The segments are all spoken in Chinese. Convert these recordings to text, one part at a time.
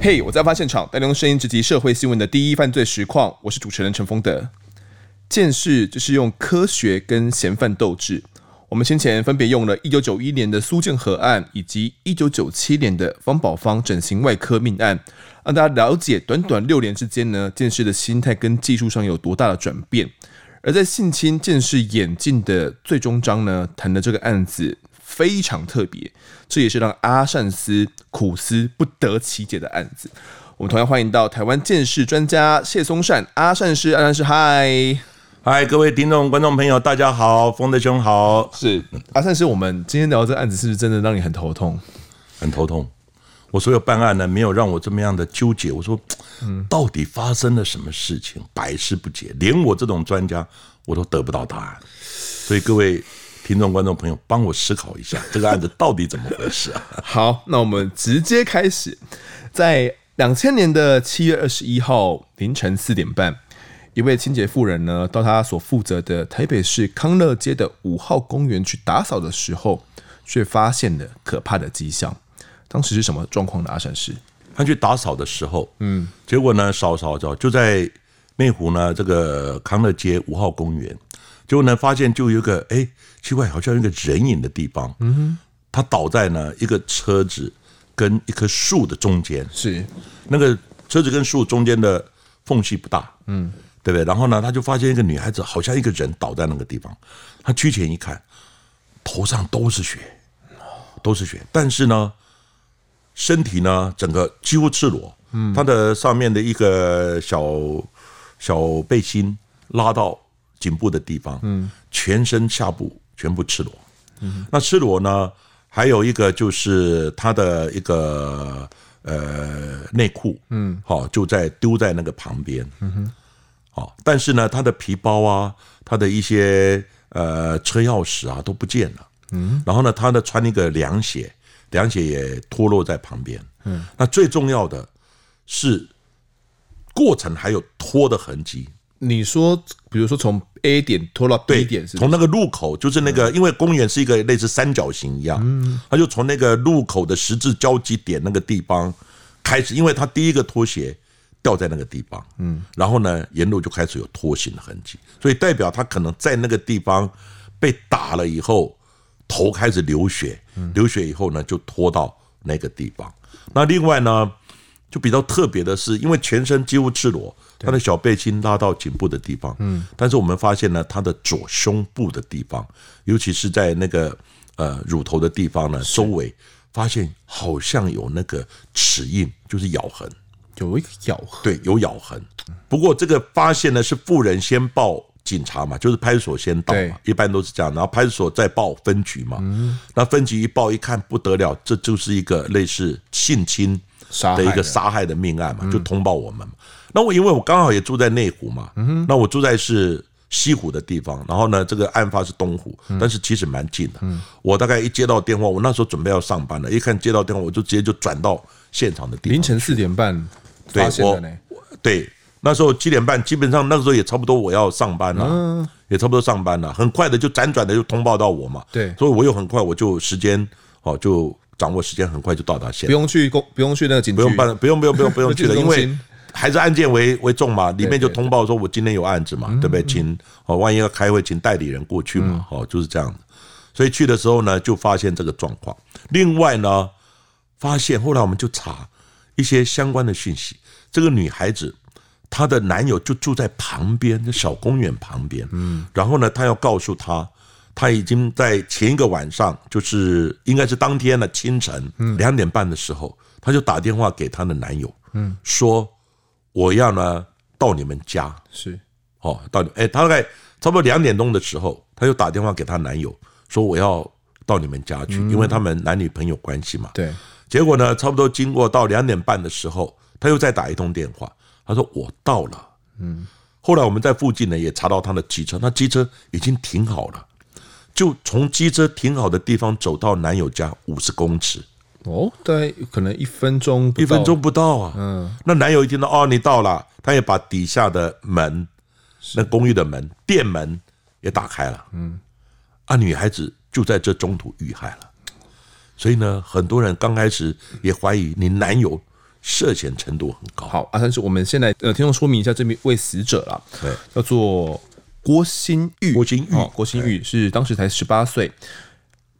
嘿我在发现场带您用声音直击社会新闻的第一犯罪实况。我是主持人陈丰德。鉴识就是用科学跟嫌犯斗智。我们先前分别用了一九九一年的苏建和案，以及一九九七年的方宝芳整形外科命案，让大家了解短短六年之间呢，鉴识的心态跟技术上有多大的转变。而在性侵见识演进的最终章呢，谈的这个案子。非常特别，这也是让阿善师苦思不得其解的案子。我们同样欢迎到台湾见识专家谢松善阿善师，阿善师嗨嗨，各位听众观众朋友，大家好，风德兄好。是阿善师，我们今天聊这个案子，是不是真的让你很头痛？很头痛。我所有办案呢，没有让我这么样的纠结。我说，嗯，到底发生了什么事情，百思不解，连我这种专家我都得不到答案。所以各位。听众、观众朋友，帮我思考一下，这个案子到底怎么回事啊？好，那我们直接开始。在两千年的七月二十一号凌晨四点半，一位清洁妇人呢，到她所负责的台北市康乐街的五号公园去打扫的时候，却发现了可怕的迹象。当时是什么状况的？阿善师，他去打扫的时候，嗯，结果呢，扫扫扫，就在内湖呢这个康乐街五号公园。结果呢，发现就有一个哎，奇怪，好像有一个人影的地方。嗯哼，他倒在呢一个车子跟一棵树的中间。是，那个车子跟树中间的缝隙不大。嗯，对不对？然后呢，他就发现一个女孩子，好像一个人倒在那个地方。他趋前一看，头上都是血，都是血。但是呢，身体呢，整个几乎赤裸。嗯，他的上面的一个小小背心拉到。颈部的地方，嗯，全身下部全部赤裸，嗯，那赤裸呢，还有一个就是他的一个呃内裤，嗯，好，就在丢在那个旁边，嗯哼，好，但是呢，他的皮包啊，他的一些呃车钥匙啊都不见了，嗯，然后呢，他呢穿一个凉鞋，凉鞋也脱落在旁边，嗯，那最重要的是过程还有拖的痕迹。你说，比如说从 A 点拖到 B 点从那个路口，就是那个，因为公园是一个类似三角形一样，嗯，他就从那个路口的十字交集点那个地方开始，因为他第一个拖鞋掉在那个地方，嗯，然后呢，沿路就开始有拖行的痕迹，所以代表他可能在那个地方被打了以后，头开始流血，流血以后呢，就拖到那个地方。那另外呢，就比较特别的是，因为全身几乎赤裸。他的小背心拉到颈部的地方，嗯，但是我们发现呢，他的左胸部的地方，尤其是在那个呃乳头的地方呢，周围发现好像有那个齿印，就是咬痕，有一个咬痕，对，有咬痕。不过这个发现呢，是妇人先报警察嘛，就是派出所先到嘛，一般都是这样，然后派出所再报分局嘛，嗯，那分局一报一看不得了，这就是一个类似性侵的一个杀害的命案嘛，就通报我们。那我因为我刚好也住在内湖嘛，那我住在是西湖的地方，然后呢，这个案发是东湖，但是其实蛮近的。我大概一接到电话，我那时候准备要上班了，一看接到电话，我就直接就转到现场的地方。凌晨四点半发现的呢？对，那时候七点半，基本上那个时候也差不多我要上班了，也差不多上班了，很快的就辗转的就通报到我嘛。对，所以我又很快我就时间哦就掌握时间，很快就到达现场。不用去公，不用去那个警局，不用办，不用不用不用不 用去了，因为。还是案件为为重嘛，里面就通报说，我今天有案子嘛，对不对？请哦，万一要开会，请代理人过去嘛，哦，就是这样。所以去的时候呢，就发现这个状况。另外呢，发现后来我们就查一些相关的讯息，这个女孩子她的男友就住在旁边，这小公园旁边。嗯，然后呢，她要告诉她，她已经在前一个晚上，就是应该是当天的清晨两点半的时候，她就打电话给她的男友，嗯，说。我要呢到你们家是哦，到哎，他大概差不多两点钟的时候，她又打电话给她男友说，我要到你们家去，因为他们男女朋友关系嘛。对，结果呢，差不多经过到两点半的时候，她又再打一通电话，他说我到了。嗯，后来我们在附近呢也查到他的机车，那机车已经停好了，就从机车停好的地方走到男友家五十公尺。哦，大概，可能一分钟，一分钟不到啊。嗯，那男友一听到哦，你到了，他也把底下的门，那公寓的门、店门也打开了。嗯，啊，女孩子就在这中途遇害了。所以呢，很多人刚开始也怀疑你男友涉嫌程度很高。好，阿三是，我们先来呃，听众说明一下这位死者啦，对，叫做郭新玉。郭新玉，哦、郭新玉是当时才十八岁，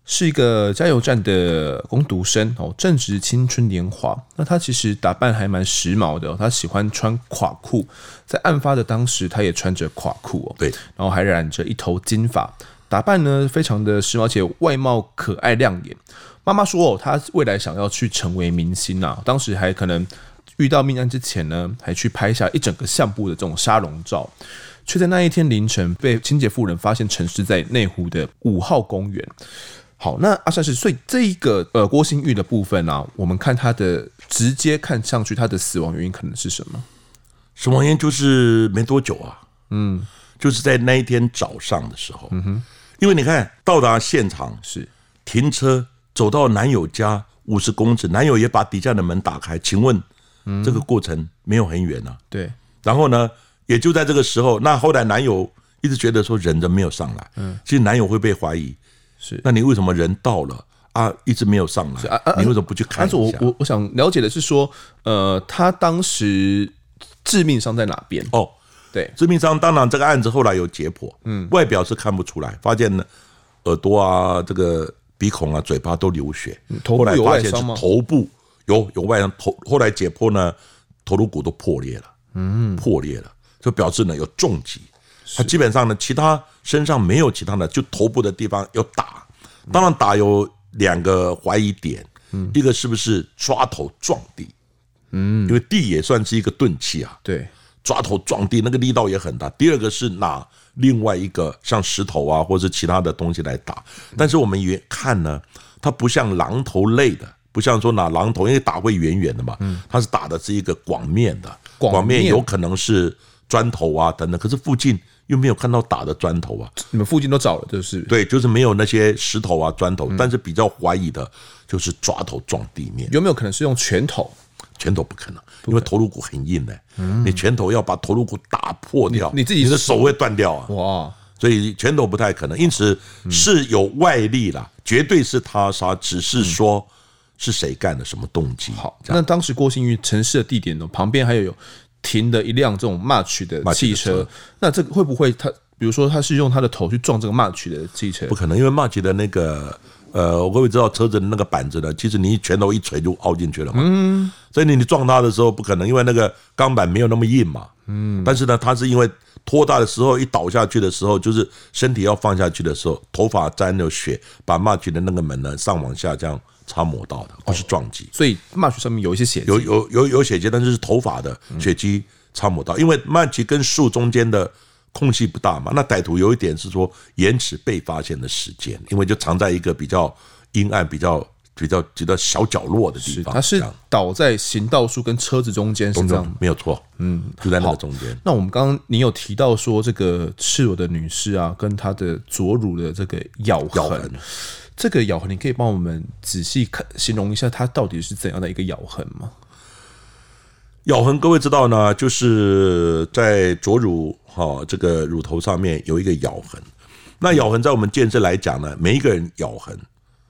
是一个加油站的工读生哦，正值青春年华。那他其实打扮还蛮时髦的、哦，他喜欢穿垮裤，在案发的当时，他也穿着垮裤哦，对，然后还染着一头金发，打扮呢非常的时髦，且外貌可爱亮眼。妈妈说：“哦，她未来想要去成为明星啊！当时还可能遇到命案之前呢，还去拍下一整个相簿的这种沙龙照，却在那一天凌晨被清洁妇人发现沉尸在内湖的五号公园。好，那阿善是，所以这一个呃郭新玉的部分啊，我们看他的直接看上去他的死亡原因可能是什么？死亡原因就是没多久啊，嗯，就是在那一天早上的时候，嗯哼，因为你看到达现场是停车。”走到男友家五十公尺，男友也把底下的门打开。请问，这个过程没有很远啊？对。然后呢，也就在这个时候，那后来男友一直觉得说人都没有上来。嗯。其实男友会被怀疑，是。那你为什么人到了啊，一直没有上来？啊啊！你为什么不去看一下？但是我我我想了解的是说，呃，他当时致命伤在哪边？哦，对，致命伤当然这个案子后来有解剖，嗯，外表是看不出来，发现呢耳朵啊这个。鼻孔啊，嘴巴都流血。后来发现是头部有有外伤，头后来解剖呢，头颅骨都破裂了，嗯，破裂了，就表示呢有重击。他基本上呢，其他身上没有其他的，就头部的地方有打。当然打有两个怀疑点，嗯。一个是不是抓头撞地，嗯，因为地也算是一个钝器啊，对，抓头撞地那个力道也很大。第二个是拿。另外一个像石头啊，或者其他的东西来打，但是我们也看呢，它不像榔头类的，不像说拿榔头，因为打会圆圆的嘛，它是打的是一个广面的，广面有可能是砖头啊等等，可是附近又没有看到打的砖头啊。你们附近都找了，就是对，就是没有那些石头啊砖头，但是比较怀疑的就是抓头撞地面，有没有可能是用拳头？拳头不可能，因为头颅骨很硬的、欸，你拳头要把头颅骨打破掉，你自己的手会断掉啊！哇，所以拳头不太可能，因此是有外力啦，绝对是他杀，只是说是谁干的，什么动机？好，那当时郭新玉陈尸的地点呢？旁边还有有停的一辆这种 March 的汽车，那这个会不会他，比如说他是用他的头去撞这个 March 的汽车？不可能，因为 March 的那个。呃，我各位知道车子的那个板子呢，其实你一拳头一锤就凹进去了嘛。嗯。所以你你撞它的时候不可能，因为那个钢板没有那么硬嘛。嗯。但是呢，它是因为拖大的时候一倒下去的时候，就是身体要放下去的时候，头发沾了血，把 March 的那个门呢上往下这样擦抹到的，不是撞击。所以 March 上面有一些血迹，有有有有血迹，但是是头发的血迹擦抹到，因为 March 跟树中间的。空隙不大嘛？那歹徒有一点是说延迟被发现的时间，因为就藏在一个比较阴暗、比较比较比较小角落的地方。他是倒在行道树跟车子中间，是这样没有错。嗯，就在那个中间。那我们刚刚你有提到说这个赤裸的女士啊，跟她的左乳的这个咬痕，咬痕这个咬痕，你可以帮我们仔细看形容一下，它到底是怎样的一个咬痕吗？咬痕，各位知道呢，就是在左乳哈这个乳头上面有一个咬痕。那咬痕在我们健身来讲呢，每一个人咬痕，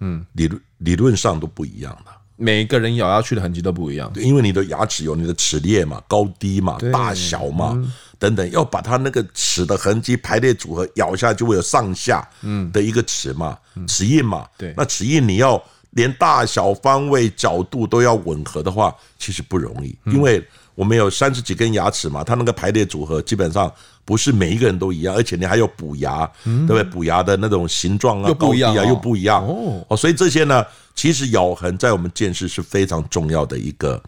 嗯，理论理论上都不一样的。每一个人咬下去的痕迹都不一样，因为你的牙齿有你的齿列嘛，高低嘛，大小嘛，等等，要把它那个齿的痕迹排列组合，咬下就会有上下嗯的一个齿嘛，齿印嘛，对，那齿印你要。连大小、方位、角度都要吻合的话，其实不容易，因为我们有三十几根牙齿嘛，它那个排列组合基本上不是每一个人都一样，而且你还有补牙，对不对？补牙的那种形状啊、高低啊又不一样哦，所以这些呢，其实咬痕在我们鉴识是非常重要的一个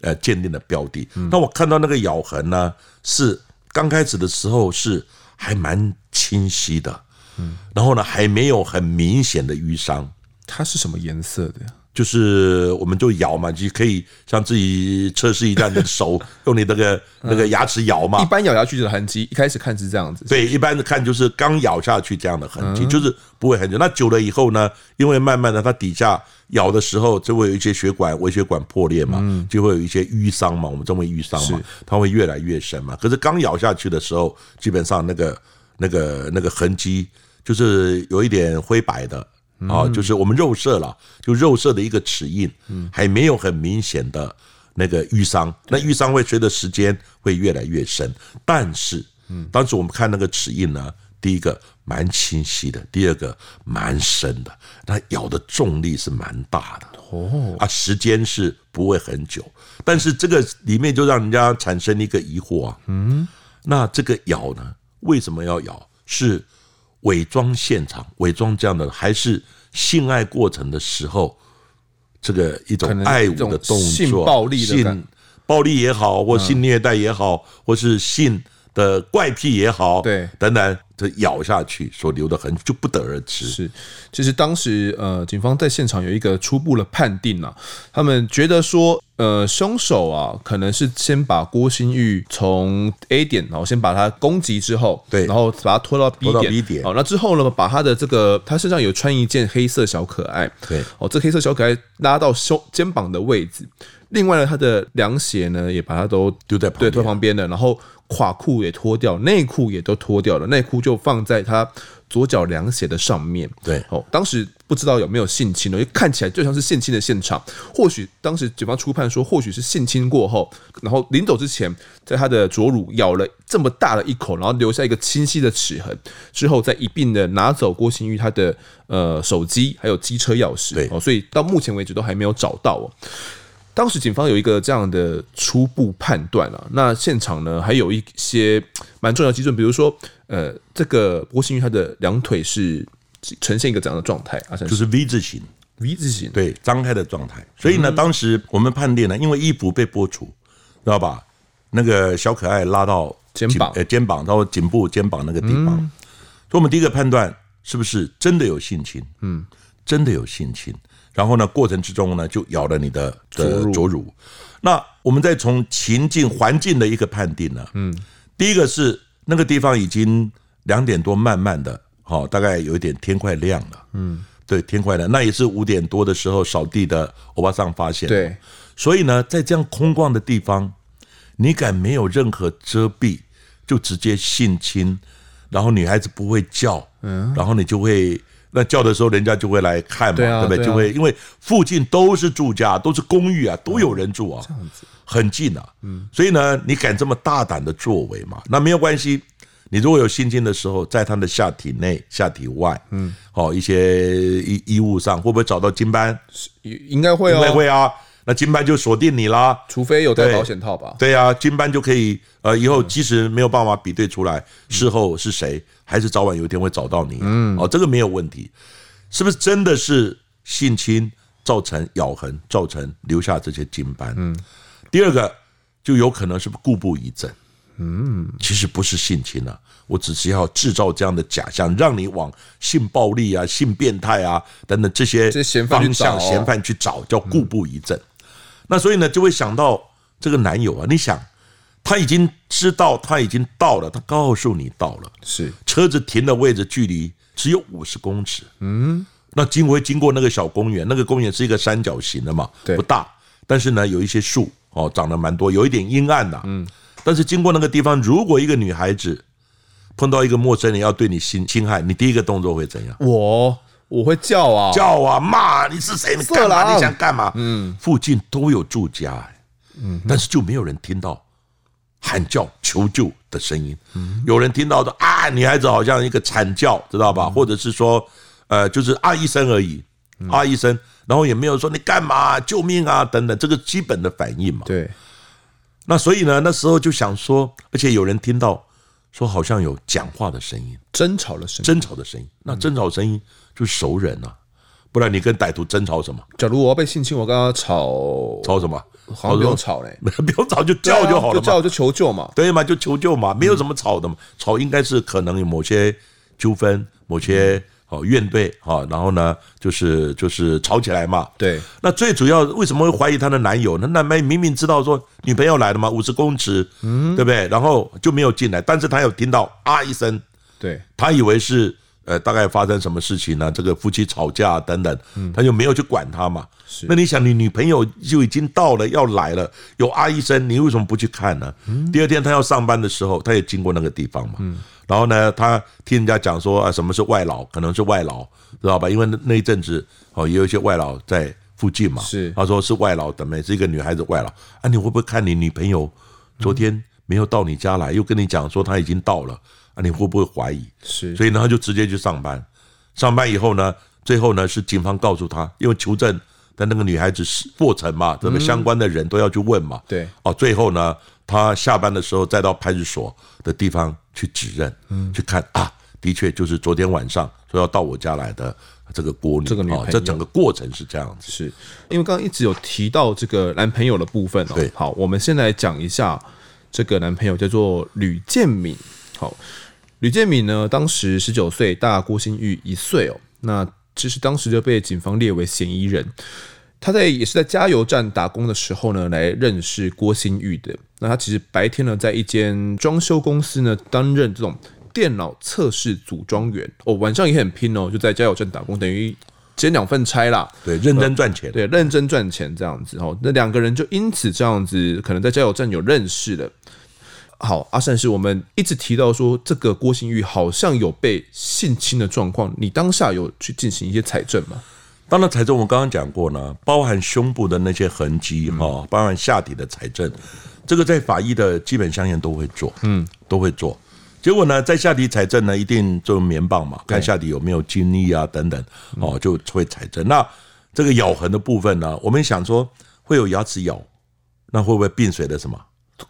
呃鉴定的标的。那我看到那个咬痕呢，是刚开始的时候是还蛮清晰的，嗯，然后呢还没有很明显的淤伤。它是什么颜色的呀？就是我们就咬嘛，就可以像自己测试一下你的手，用你那个那个牙齿咬嘛。一般咬下去的痕迹，一开始看是这样子。对，一般的看就是刚咬下去这样的痕迹，就是不会很久。那久了以后呢，因为慢慢的它底下咬的时候，就会有一些血管、微血管破裂嘛，就会有一些淤伤嘛，我们称为淤伤嘛，它会越来越深嘛。可是刚咬下去的时候，基本上那个那个那个痕迹就是有一点灰白的。啊，就是我们肉色了，就肉色的一个齿印，还没有很明显的那个淤伤，那淤伤会随着时间会越来越深，但是，当时我们看那个齿印呢，第一个蛮清晰的，第二个蛮深的，它咬的重力是蛮大的哦，啊，时间是不会很久，但是这个里面就让人家产生一个疑惑啊，嗯，那这个咬呢，为什么要咬？是伪装现场，伪装这样的，还是性爱过程的时候，这个一种爱抚的动作，性暴力的性暴力也好，或性虐待也好，或是性的怪癖也好，对，等等。这咬下去所留的痕就不得而知。是，其实当时呃，警方在现场有一个初步的判定啊，他们觉得说，呃，凶手啊，可能是先把郭新玉从 A 点，然后先把他攻击之后，对，然后把他拖到 B 点，B 点，好，那之后呢，把他的这个他身上有穿一件黑色小可爱，对，哦，这黑色小可爱拉到胸肩膀的位置，另外呢，他的凉鞋呢，也把它都丢在对，拖旁边的，然后。垮裤也脱掉，内裤也都脱掉了，内裤就放在他左脚凉鞋的上面。对，哦，当时不知道有没有性侵，因为看起来就像是性侵的现场。或许当时警方初判说，或许是性侵过后，然后临走之前，在他的左乳咬了这么大的一口，然后留下一个清晰的齿痕，之后再一并的拿走郭新玉他的呃手机还有机车钥匙。对，哦，所以到目前为止都还没有找到哦。当时警方有一个这样的初步判断啊，那现场呢还有一些蛮重要的基准，比如说，呃，这个郭心玉他的两腿是呈现一个怎样的状态啊？就是 V 字形，V 字形，对，张开的状态。所以呢，当时我们判定呢，因为衣服被剥除，知道吧？那个小可爱拉到肩膀，呃，肩膀到颈部、肩膀那个地方，所以我们第一个判断是不是真的有性侵？嗯，真的有性侵。然后呢，过程之中呢，就咬了你的的左乳。那我们再从情境环境的一个判定呢，嗯，第一个是那个地方已经两点多，慢慢的，好，大概有一点天快亮了，嗯，对，天快亮，那也是五点多的时候扫地的欧巴桑发现，对，所以呢，在这样空旷的地方，你敢没有任何遮蔽，就直接性侵，然后女孩子不会叫，嗯，然后你就会。那叫的时候，人家就会来看嘛，对，啊、对不对？就会因为附近都是住家，都是公寓啊，都有人住啊，这样子很近啊。嗯，所以呢，你敢这么大胆的作为嘛？那没有关系。你如果有心经的时候，在他的下体内、下体外，嗯，好一些衣衣物上，会不会找到精斑？应该会哦，应该会啊。那金斑就锁定你啦，除非有带保险套吧？对呀、啊，精斑就可以，呃，以后即使没有办法比对出来事后是谁，还是早晚有一天会找到你。嗯，哦，这个没有问题，是不是真的是性侵造成咬痕，造成留下这些金斑？嗯，第二个就有可能是故布疑阵。嗯，其实不是性侵啊，我只是要制造这样的假象，让你往性暴力啊、性变态啊等等这些方向嫌犯去找，叫故布疑阵。那所以呢，就会想到这个男友啊，你想，他已经知道他已经到了，他告诉你到了，是车子停的位置距离只有五十公尺，嗯，那经会经过那个小公园，那个公园是一个三角形的嘛，不大，但是呢有一些树哦，长得蛮多，有一点阴暗呐，嗯，但是经过那个地方，如果一个女孩子碰到一个陌生人要对你侵侵害，你第一个动作会怎样？我。我会叫啊，叫啊，骂你是谁？你干嘛？你想干嘛？嗯，附近都有住家，嗯，但是就没有人听到喊叫求救的声音。嗯，有人听到的啊，女孩子好像一个惨叫，知道吧？或者是说，呃，就是啊一声而已，啊一声，然后也没有说你干嘛？救命啊等等，这个基本的反应嘛。对。那所以呢，那时候就想说，而且有人听到说好像有讲话的声音，争吵的声音，争吵的声音。那争吵声音。就熟人呐、啊，不然你跟歹徒争吵什么？假如我要被性侵，我跟他吵吵什么？好像不用吵嘞，不用吵就叫就好了嘛，就叫就求救嘛，对嘛，就求救嘛，没有什么吵的嘛。吵应该是可能有某些纠纷，某些哦怨怼哈，然后呢就是就是吵起来嘛。对，那最主要为什么会怀疑她的男友？那男朋友明明知道说女朋友来了嘛，五十公尺，嗯，对不对？然后就没有进来，但是他有听到啊一声，对，他以为是。呃，大概发生什么事情呢？这个夫妻吵架等等，他就没有去管他嘛。是，那你想，你女朋友就已经到了，要来了，有啊一声，你为什么不去看呢？第二天他要上班的时候，他也经过那个地方嘛。然后呢，他听人家讲说啊，什么是外劳，可能是外劳，知道吧？因为那那一阵子哦，也有一些外劳在附近嘛。是，他说是外劳等妹，是一个女孩子外劳。啊，你会不会看你女朋友昨天没有到你家来，又跟你讲说她已经到了？啊，你会不会怀疑？是，所以呢，他就直接去上班。上班以后呢，最后呢是警方告诉他，因为求证的那个女孩子是过程嘛，这个相关的人都要去问嘛。对，哦，最后呢，他下班的时候再到派出所的地方。去指认，嗯，去看啊，的确就是昨天晚上说要到我家来的这个郭女，这个女朋友，这整个过程是这样子，是因为刚刚一直有提到这个男朋友的部分哦。对，好，我们先来讲一下这个男朋友叫做吕建敏。好，吕建敏呢，当时十九岁，大郭新玉一岁哦。那其实当时就被警方列为嫌疑人。他在也是在加油站打工的时候呢，来认识郭新玉的。那他其实白天呢，在一间装修公司呢，担任这种电脑测试组装员哦，晚上也很拼哦，就在加油站打工，等于兼两份差啦。对，认真赚钱，对，认真赚钱这样子哦。那两个人就因此这样子，可能在加油站有认识的。好，阿善是，我们一直提到说，这个郭新玉好像有被性侵的状况，你当下有去进行一些采证吗？当然，采证我刚刚讲过呢，包含胸部的那些痕迹哈，包含下体的采证，这个在法医的基本相验都会做，嗯，都会做。结果呢，在下体采证呢，一定就棉棒嘛，看下体有没有精液啊等等，哦，就会采证。那这个咬痕的部分呢，我们想说会有牙齿咬，那会不会病水的什么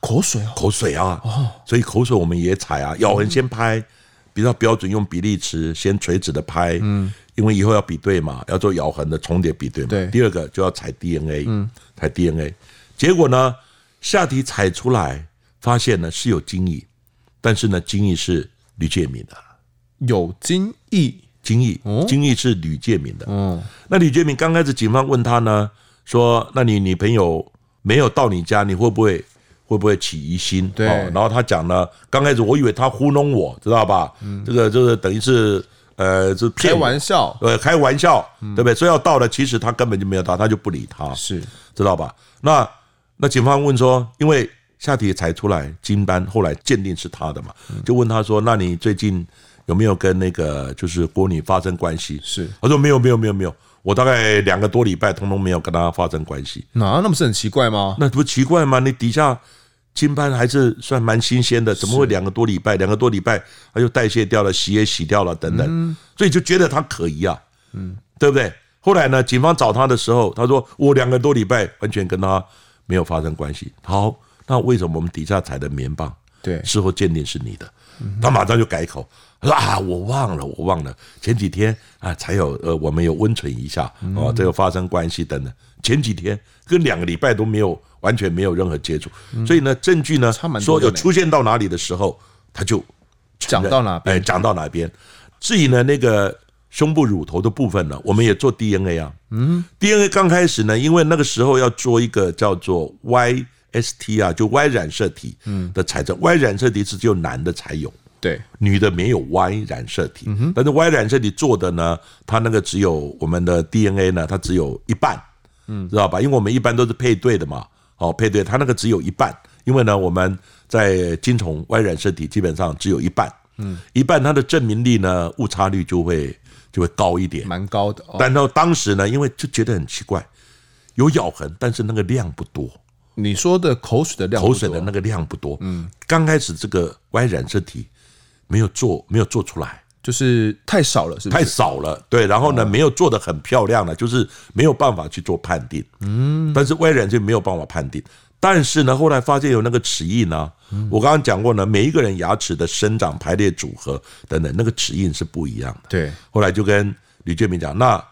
口水啊？口水啊，哦，所以口水我们也采啊，咬痕先拍，比较标准，用比例尺先垂直的拍，嗯。因为以后要比对嘛，要做咬痕的重叠比对嘛。对。第二个就要采 DNA，嗯，采 DNA。结果呢，下体采出来，发现呢是有精液，但是呢精液是吕建敏的。有精液，精液，精液是吕建敏的。嗯。那吕建敏刚开始，警方问他呢，说：“那你女朋友没有到你家，你会不会会不会起疑心？”对。然后他讲呢，刚开始我以为他糊弄我，知道吧？嗯。这个就是等于是。呃，就开玩笑，呃，开玩笑，对不对？说要到了，其实他根本就没有到，他就不理他，是知道吧？那那警方问说，因为下体才出来金斑，后来鉴定是他的嘛，就问他说，那你最近有没有跟那个就是郭女发生关系？是，他说没有，没有，没有，没有，我大概两个多礼拜，通通没有跟他发生关系。那那不是很奇怪吗？那不奇怪吗？你底下。精斑还是算蛮新鲜的，怎么会两个多礼拜？两个多礼拜，它就代谢掉了，洗也洗掉了，等等，所以就觉得它可疑啊，嗯，对不对？后来呢，警方找他的时候，他说我两个多礼拜完全跟他没有发生关系。好，那为什么我们底下采的棉棒，对，事后鉴定是你的？他马上就改口，他说啊，我忘了，我忘了，前几天啊才有呃，我们有温存一下哦，这个发生关系等等，前几天跟两个礼拜都没有。完全没有任何接触，所以呢，证据呢说有出现到哪里的时候，他就讲到哪边，哎，讲到哪边。至于呢那个胸部乳头的部分呢，我们也做 DNA 啊，嗯，DNA 刚开始呢，因为那个时候要做一个叫做 YST 啊，就 Y 染色体的采证，Y 染色体是只有男的才有，对，女的没有 Y 染色体，但是 Y 染色体做的呢，它那个只有我们的 DNA 呢，它只有一半，嗯，知道吧？因为我们一般都是配对的嘛。哦，配对，它那个只有一半，因为呢，我们在精虫 Y 染色体基本上只有一半，嗯，一半它的证明力呢，误差率就会就会高一点，蛮高的。哦、但到当时呢，因为就觉得很奇怪，有咬痕，但是那个量不多。你说的口水的量，口水的那个量不多。嗯，刚开始这个 Y 染色体没有做，没有做出来。就是太少了，是不是？太少了，对。然后呢，没有做得很漂亮了，就是没有办法去做判定。嗯。但是 Y 染就没有办法判定。但是呢，后来发现有那个齿印呢。我刚刚讲过呢，每一个人牙齿的生长排列组合等等，那个齿印是不一样的。对。后来就跟吕建明讲，那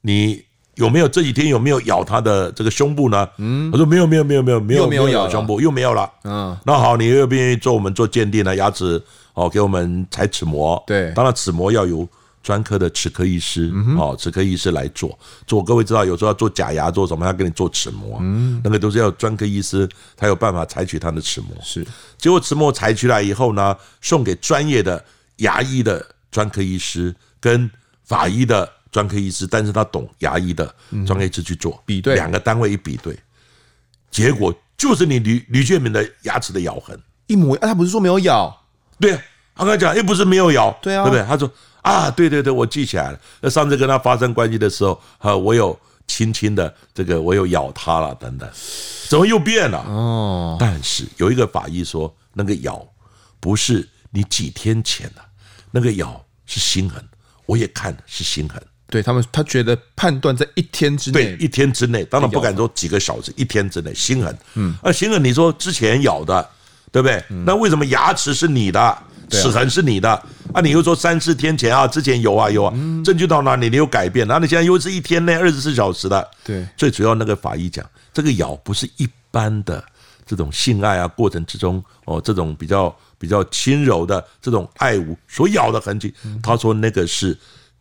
你有没有这几天有没有咬他的这个胸部呢？嗯。他说没有，没有，没有，没有，没有，没有咬胸部，又没有了。嗯。那好，你愿不愿意做我们做鉴定呢？牙齿。哦，给我们采齿模，对，当然齿模要由专科的齿科医师，哦，齿科医师来做。做各位知道，有时候要做假牙，做什么？要给你做齿模，嗯，那个都是要专科医师才有办法采取他的齿模。是，结果齿模采取来以后呢，送给专业的牙医的专科医师跟法医的专科医师，但是他懂牙医的专科医师去做比对，两个单位一比对，结果就是你吕吕建明的牙齿的咬痕一模，啊，他不是说没有咬。对啊，他跟他讲，又不是没有咬，对啊，对不对？他说啊，对对对，我记起来了。那上次跟他发生关系的时候，啊，我有轻轻的这个，我有咬他了，等等，怎么又变了？哦，但是有一个法医说，那个咬不是你几天前的，那个咬是心痕，我也看是心痕。对他们，他觉得判断在一天之内，对，一天之内，当然不敢说几个小时，一天之内心狠。嗯，啊，心狠，你说之前咬的，对不对？那为什么牙齿是你的，齿痕是你的？啊，你又说三四天前啊，之前有啊有啊，证据到哪里？你有改变？然后你现在又是一天内二十四小时的。对，最主要那个法医讲，这个咬不是一般的这种性爱啊过程之中哦，这种比较比较轻柔的这种爱物所咬的痕迹。他说那个是。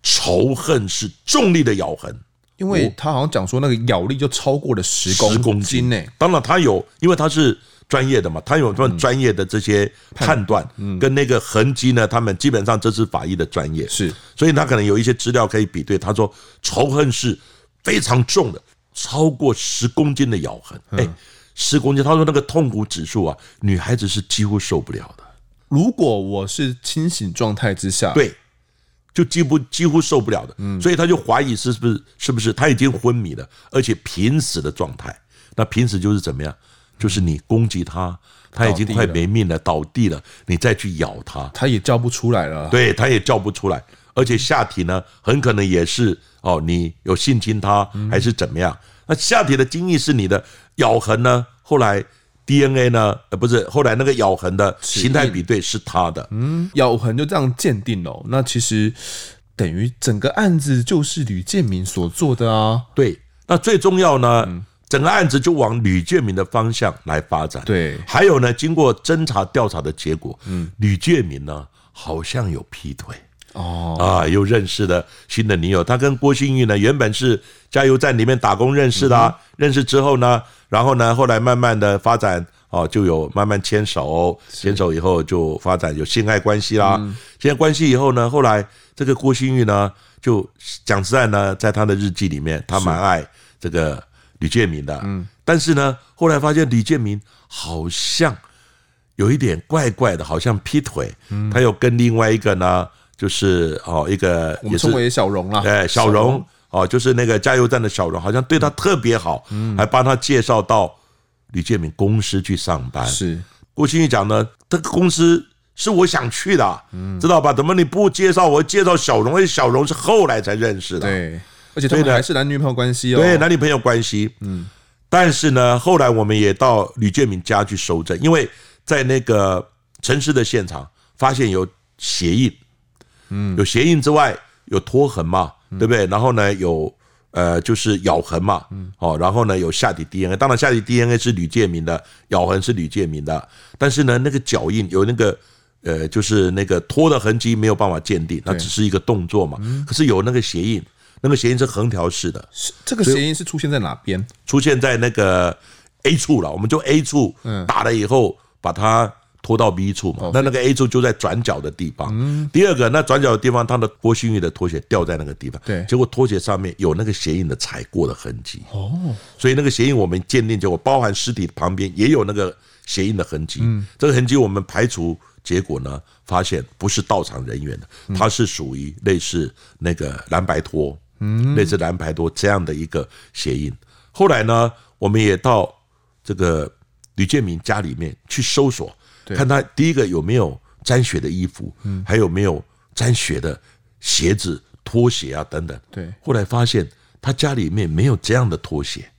仇恨是重力的咬痕，因为他好像讲说那个咬力就超过了十公斤呢。当然他有，因为他是专业的嘛，他有他们专业的这些判断，跟那个痕迹呢，他们基本上这是法医的专业，是，所以他可能有一些资料可以比对。他说仇恨是非常重的，超过十公斤的咬痕，哎，十公斤，他说那个痛苦指数啊，女孩子是几乎受不了的。如果我是清醒状态之下，对。就几乎几乎受不了的，所以他就怀疑是不是是不是他已经昏迷了，而且濒死的状态。那濒死就是怎么样？就是你攻击他，他已经快没命了，倒地了，你再去咬他，他也叫不出来了。对，他也叫不出来，而且下体呢，很可能也是哦，你有性侵他还是怎么样？那下体的精液是你的咬痕呢？后来。DNA 呢？呃，不是，后来那个咬痕的形态比对是他的，嗯，咬痕就这样鉴定了。那其实等于整个案子就是吕建明所做的啊。对，那最重要呢，整个案子就往吕建明的方向来发展。对，还有呢，经过侦查调查的结果，嗯，吕建明呢好像有劈腿哦，啊，又认识了新的女友。他跟郭新玉呢原本是加油站里面打工认识的，啊，认识之后呢。然后呢，后来慢慢的发展哦，就有慢慢牵手，牵手以后就发展有性爱关系啦。性爱关系以后呢，后来这个郭新玉呢，就讲实在呢，在他的日记里面，他蛮爱这个李建明的。嗯，但是呢，后来发现李建明好像有一点怪怪的，好像劈腿。嗯，他又跟另外一个呢，就是哦一个也是，我们称为小荣啦，哎，小荣。哦，就是那个加油站的小荣，好像对他特别好，还帮他介绍到吕建明公司去上班。是郭心玉讲呢，这个公司是我想去的，知道吧？怎么你不介绍我，介绍小荣？而且小荣是后来才认识的，对，而且他们还是男女朋友关系哦，对，男女朋友关系。嗯，但是呢，后来我们也到吕建明家去搜证，因为在那个陈尸的现场发现有鞋印，嗯，有鞋印之外有拖痕嘛。对不对？然后呢，有呃，就是咬痕嘛，哦，然后呢，有下体 DNA，当然下体 DNA 是吕建明的，咬痕是吕建明的，但是呢，那个脚印有那个呃，就是那个拖的痕迹没有办法鉴定，那只是一个动作嘛。可是有那个鞋印，那个鞋印是横条式的，这个鞋印是出现在哪边？出现在那个 A 处了，我们就 A 处打了以后把它。拖到 B 处嘛，那那个 A 处就在转角的地方。第二个，那转角的地方，他的郭新玉的拖鞋掉在那个地方。对，结果拖鞋上面有那个鞋印的踩过的痕迹。哦，所以那个鞋印我们鉴定结果，包含尸体旁边也有那个鞋印的痕迹。嗯，这个痕迹我们排除结果呢，发现不是到场人员的，它是属于类似那个蓝白拖，嗯，类似蓝白拖这样的一个鞋印。后来呢，我们也到这个吕建明家里面去搜索。看他第一个有没有沾血的衣服，还有没有沾血的鞋子、拖鞋啊等等。对，后来发现他家里面没有这样的拖鞋，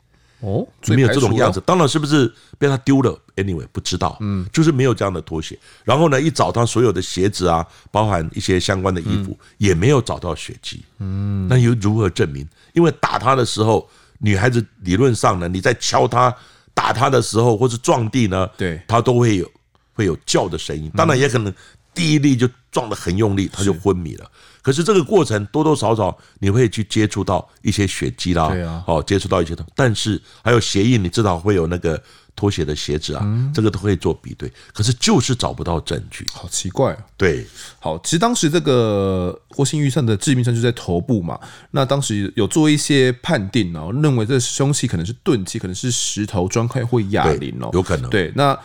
哦，没有这种样子。当然是不是被他丢了？Anyway，不知道。嗯，就是没有这样的拖鞋。然后呢，一找他所有的鞋子啊，包含一些相关的衣服，也没有找到血迹。嗯，那又如何证明？因为打他的时候，女孩子理论上呢，你在敲他、打他的时候，或是撞地呢，对，他都会有。会有叫的声音，当然也可能第一力就撞得很用力，他就昏迷了。可是这个过程多多少少你会去接触到一些血迹啦，对啊，哦，接触到一些，但是还有鞋印，你知道会有那个拖鞋的鞋子啊，这个都可以做比对。可是就是找不到证据，好奇怪啊。对，好，其实当时这个郭心玉的致命伤就在头部嘛，那当时有做一些判定哦，认为这凶器可能是钝器，可能是石头、砖块或哑铃哦，有可能。对，那。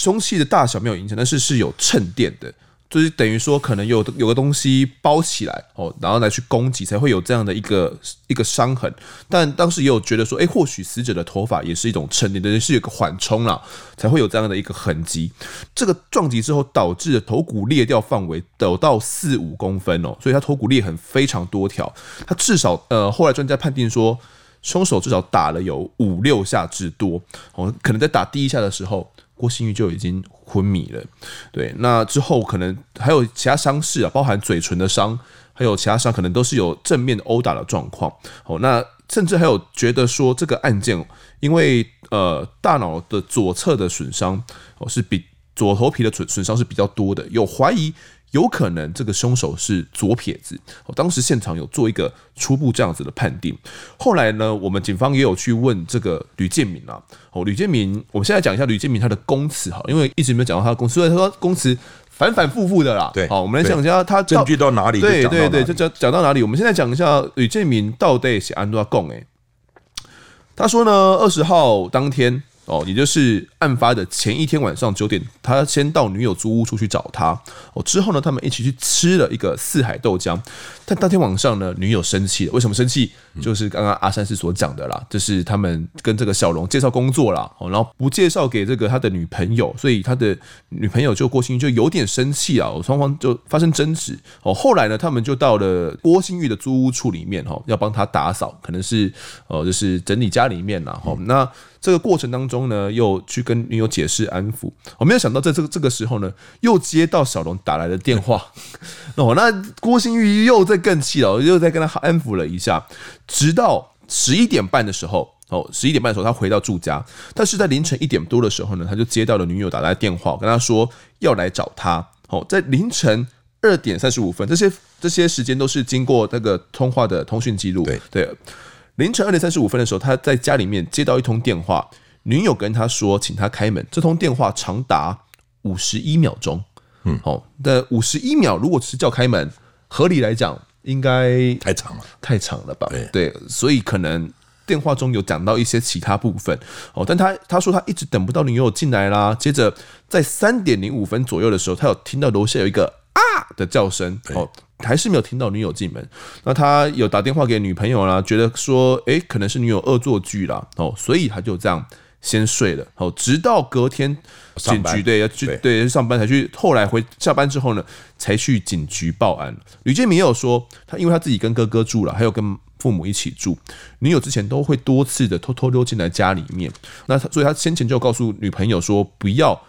凶器的大小没有影响，但是是有衬垫的。就是等于说，可能有有个东西包起来哦，然后来去攻击，才会有这样的一个一个伤痕。但当时也有觉得说，哎、或许死者的头发也是一种沉淀的，是有个缓冲啦，才会有这样的一个痕迹。这个撞击之后导致的头骨裂掉范围有到四五公分哦，所以他头骨裂痕非常多条。他至少呃，后来专家判定说，凶手至少打了有五六下之多哦，可能在打第一下的时候。郭新玉就已经昏迷了，对，那之后可能还有其他伤势啊，包含嘴唇的伤，还有其他伤，可能都是有正面殴打的状况。哦，那甚至还有觉得说这个案件，因为呃大脑的左侧的损伤哦是比左头皮的损损伤是比较多的，有怀疑。有可能这个凶手是左撇子，哦，当时现场有做一个初步这样子的判定。后来呢，我们警方也有去问这个吕建明啊，哦，吕建明，我们现在讲一下吕建明他的供词哈，因为一直没有讲到他的供词，所以他说供词反反复复的啦。对，好，我们来讲一下他证据到哪里？对对对，就讲讲到哪里？我们现在讲一下吕建明到底是安怎供诶。他说呢，二十号当天。哦，也就是案发的前一天晚上九点，他先到女友租屋处去找他。哦，之后呢，他们一起去吃了一个四海豆浆。但当天晚上呢，女友生气了。为什么生气？就是刚刚阿山师所讲的啦，就是他们跟这个小龙介绍工作啦，哦，然后不介绍给这个他的女朋友，所以他的女朋友就郭新玉就有点生气啊，双方就发生争执。哦，后来呢，他们就到了郭新玉的租屋处里面，哈，要帮他打扫，可能是呃，就是整理家里面啦。哈，那。这个过程当中呢，又去跟女友解释安抚。我没有想到，在这个这个时候呢，又接到小龙打来的电话。哦，那郭心玉又在更气了，又在跟他安抚了一下。直到十一点半的时候，哦，十一点半的时候，他回到住家。但是在凌晨一点多的时候呢，他就接到了女友打来的电话，跟他说要来找他。哦，在凌晨二点三十五分，这些这些时间都是经过那个通话的通讯记录。对对。凌晨二点三十五分的时候，他在家里面接到一通电话，女友跟他说，请他开门。这通电话长达五十一秒钟，嗯，好，但五十一秒如果是叫开门，合理来讲应该太长了，太长了吧？对，对，所以可能电话中有讲到一些其他部分，哦，但他他说他一直等不到女友进来啦。接着在三点零五分左右的时候，他有听到楼下有一个啊的叫声，哦。还是没有听到女友进门，那他有打电话给女朋友啦，觉得说，诶、欸，可能是女友恶作剧啦，哦，所以他就这样先睡了，哦，直到隔天警局对要去对上班才去，后来回下班之后呢，才去警局报案。吕建明也有说，他因为他自己跟哥哥住了，还有跟父母一起住，女友之前都会多次的偷偷溜进来家里面，那他所以他先前就告诉女朋友说，不要。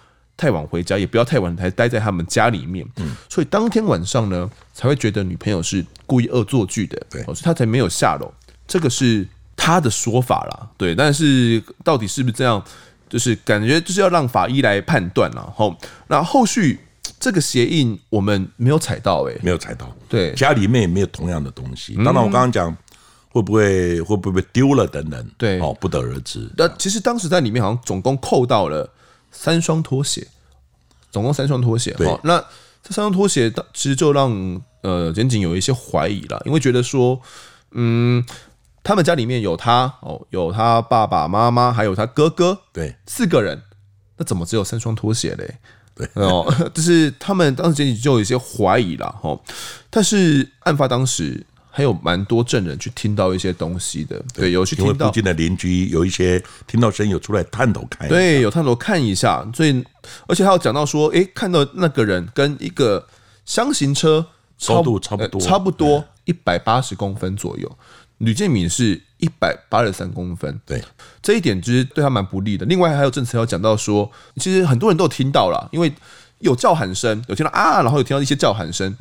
太晚回家，也不要太晚才待在他们家里面。嗯，所以当天晚上呢，才会觉得女朋友是故意恶作剧的。对，所以他才没有下楼。这个是他的说法啦。对，但是到底是不是这样，就是感觉就是要让法医来判断了。后那后续这个鞋印我们没有踩到，哎，没有踩到。对，家里面也没有同样的东西。当然，我刚刚讲会不会会不会丢了等等，对，哦，不得而知。那其实当时在里面好像总共扣到了。三双拖鞋，总共三双拖鞋。好，那这三双拖鞋，其实就让呃检警有一些怀疑了，因为觉得说，嗯，他们家里面有他哦，有他爸爸妈妈，还有他哥哥，对，四个人，那怎么只有三双拖鞋嘞？对哦，就是他们当时检警就有一些怀疑了，哦，但是案发当时。还有蛮多证人去听到一些东西的，对，有去听到附近的邻居有一些听到声音，有出来探头看，对，有探头看一下，所以而且还有讲到说，诶，看到那个人跟一个箱型车高度差不多，差不多一百八十公分左右，吕建敏是一百八十三公分，对，这一点其实对他蛮不利的。另外还有证词要讲到说，其实很多人都有听到了，因为有叫喊声，有听到啊，然后有听到一些叫喊声。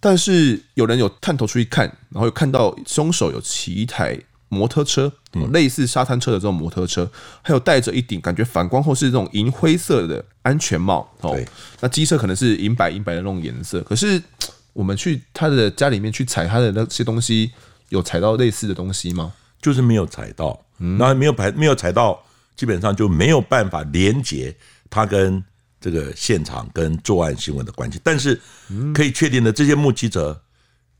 但是有人有探头出去看，然后有看到凶手有骑一台摩托车，类似沙滩车的这种摩托车，还有戴着一顶感觉反光后是这种银灰色的安全帽。哦，那机车可能是银白银白的那种颜色。可是我们去他的家里面去采他的那些东西，有采到类似的东西吗？就是没有采到，那没有排没有采到，基本上就没有办法连接他跟。这个现场跟作案行为的关系，但是可以确定的，这些目击者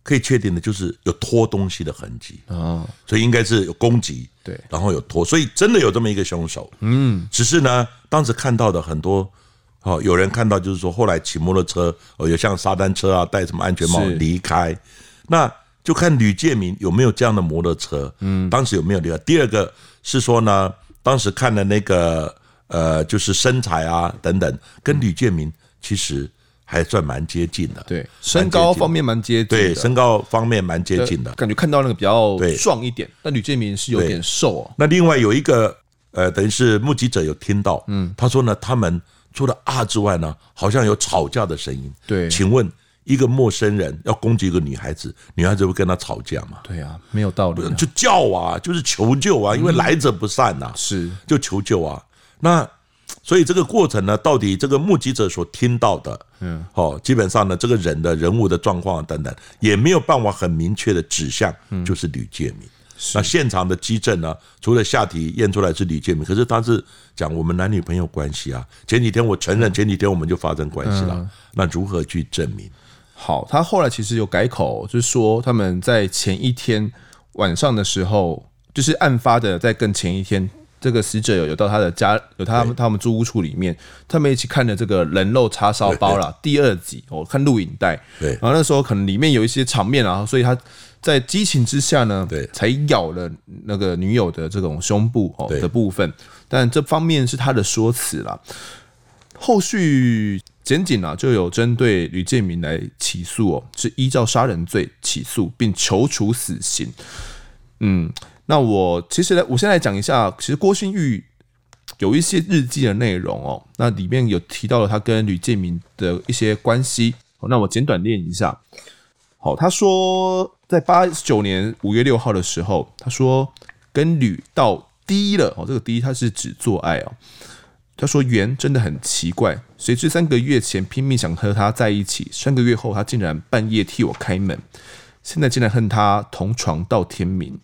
可以确定的就是有拖东西的痕迹。啊，所以应该是有攻击，对，然后有拖，所以真的有这么一个凶手，嗯，只是呢，当时看到的很多哦，有人看到就是说，后来骑摩托车哦，有像沙滩车啊，戴什么安全帽离开，那就看吕建明有没有这样的摩托车。嗯，当时有没有离开？第二个是说呢，当时看的那个呃，就是身材啊等等，跟吕建民其实还算蛮接近的。对，身高方面蛮接近的。对，身高方面蛮接近的。感觉看到那个比较壮一点，但吕建民是有点瘦哦。那另外有一个呃，等于是目击者有听到，嗯，他说呢，他们。除了啊之外呢，好像有吵架的声音。对，请问一个陌生人要攻击一个女孩子，女孩子会跟他吵架吗？对啊，没有道理。就叫啊，就是求救啊，因为来者不善呐、啊。是，就求救啊。那所以这个过程呢，到底这个目击者所听到的，嗯，哦，基本上呢，这个人的人物的状况等等，也没有办法很明确的指向，就是吕建明。那现场的基证呢？除了下体验出来是吕建明，可是他是讲我们男女朋友关系啊。前几天我承认，前几天我们就发生关系了。那如何去证明？好，他后来其实有改口，就是说他们在前一天晚上的时候，就是案发的在更前一天，这个死者有有到他的家，有他们他们住屋处里面，他们一起看的这个人肉叉烧包啦第二集，我看录影带。对，然后那时候可能里面有一些场面啊，所以他。在激情之下呢，对，才咬了那个女友的这种胸部哦的部分，但这方面是他的说辞啦。后续检警啊就有针对吕建明来起诉哦，是依照杀人罪起诉并求处死刑。嗯，那我其实来，我先来讲一下，其实郭心玉有一些日记的内容哦，那里面有提到了他跟吕建明的一些关系，那我简短念一下。好，他说。在八九年五月六号的时候，他说跟吕到低了哦，这个低他是指做爱哦。他说缘真的很奇怪，谁知三个月前拼命想和他在一起，三个月后他竟然半夜替我开门，现在竟然和他同床到天明。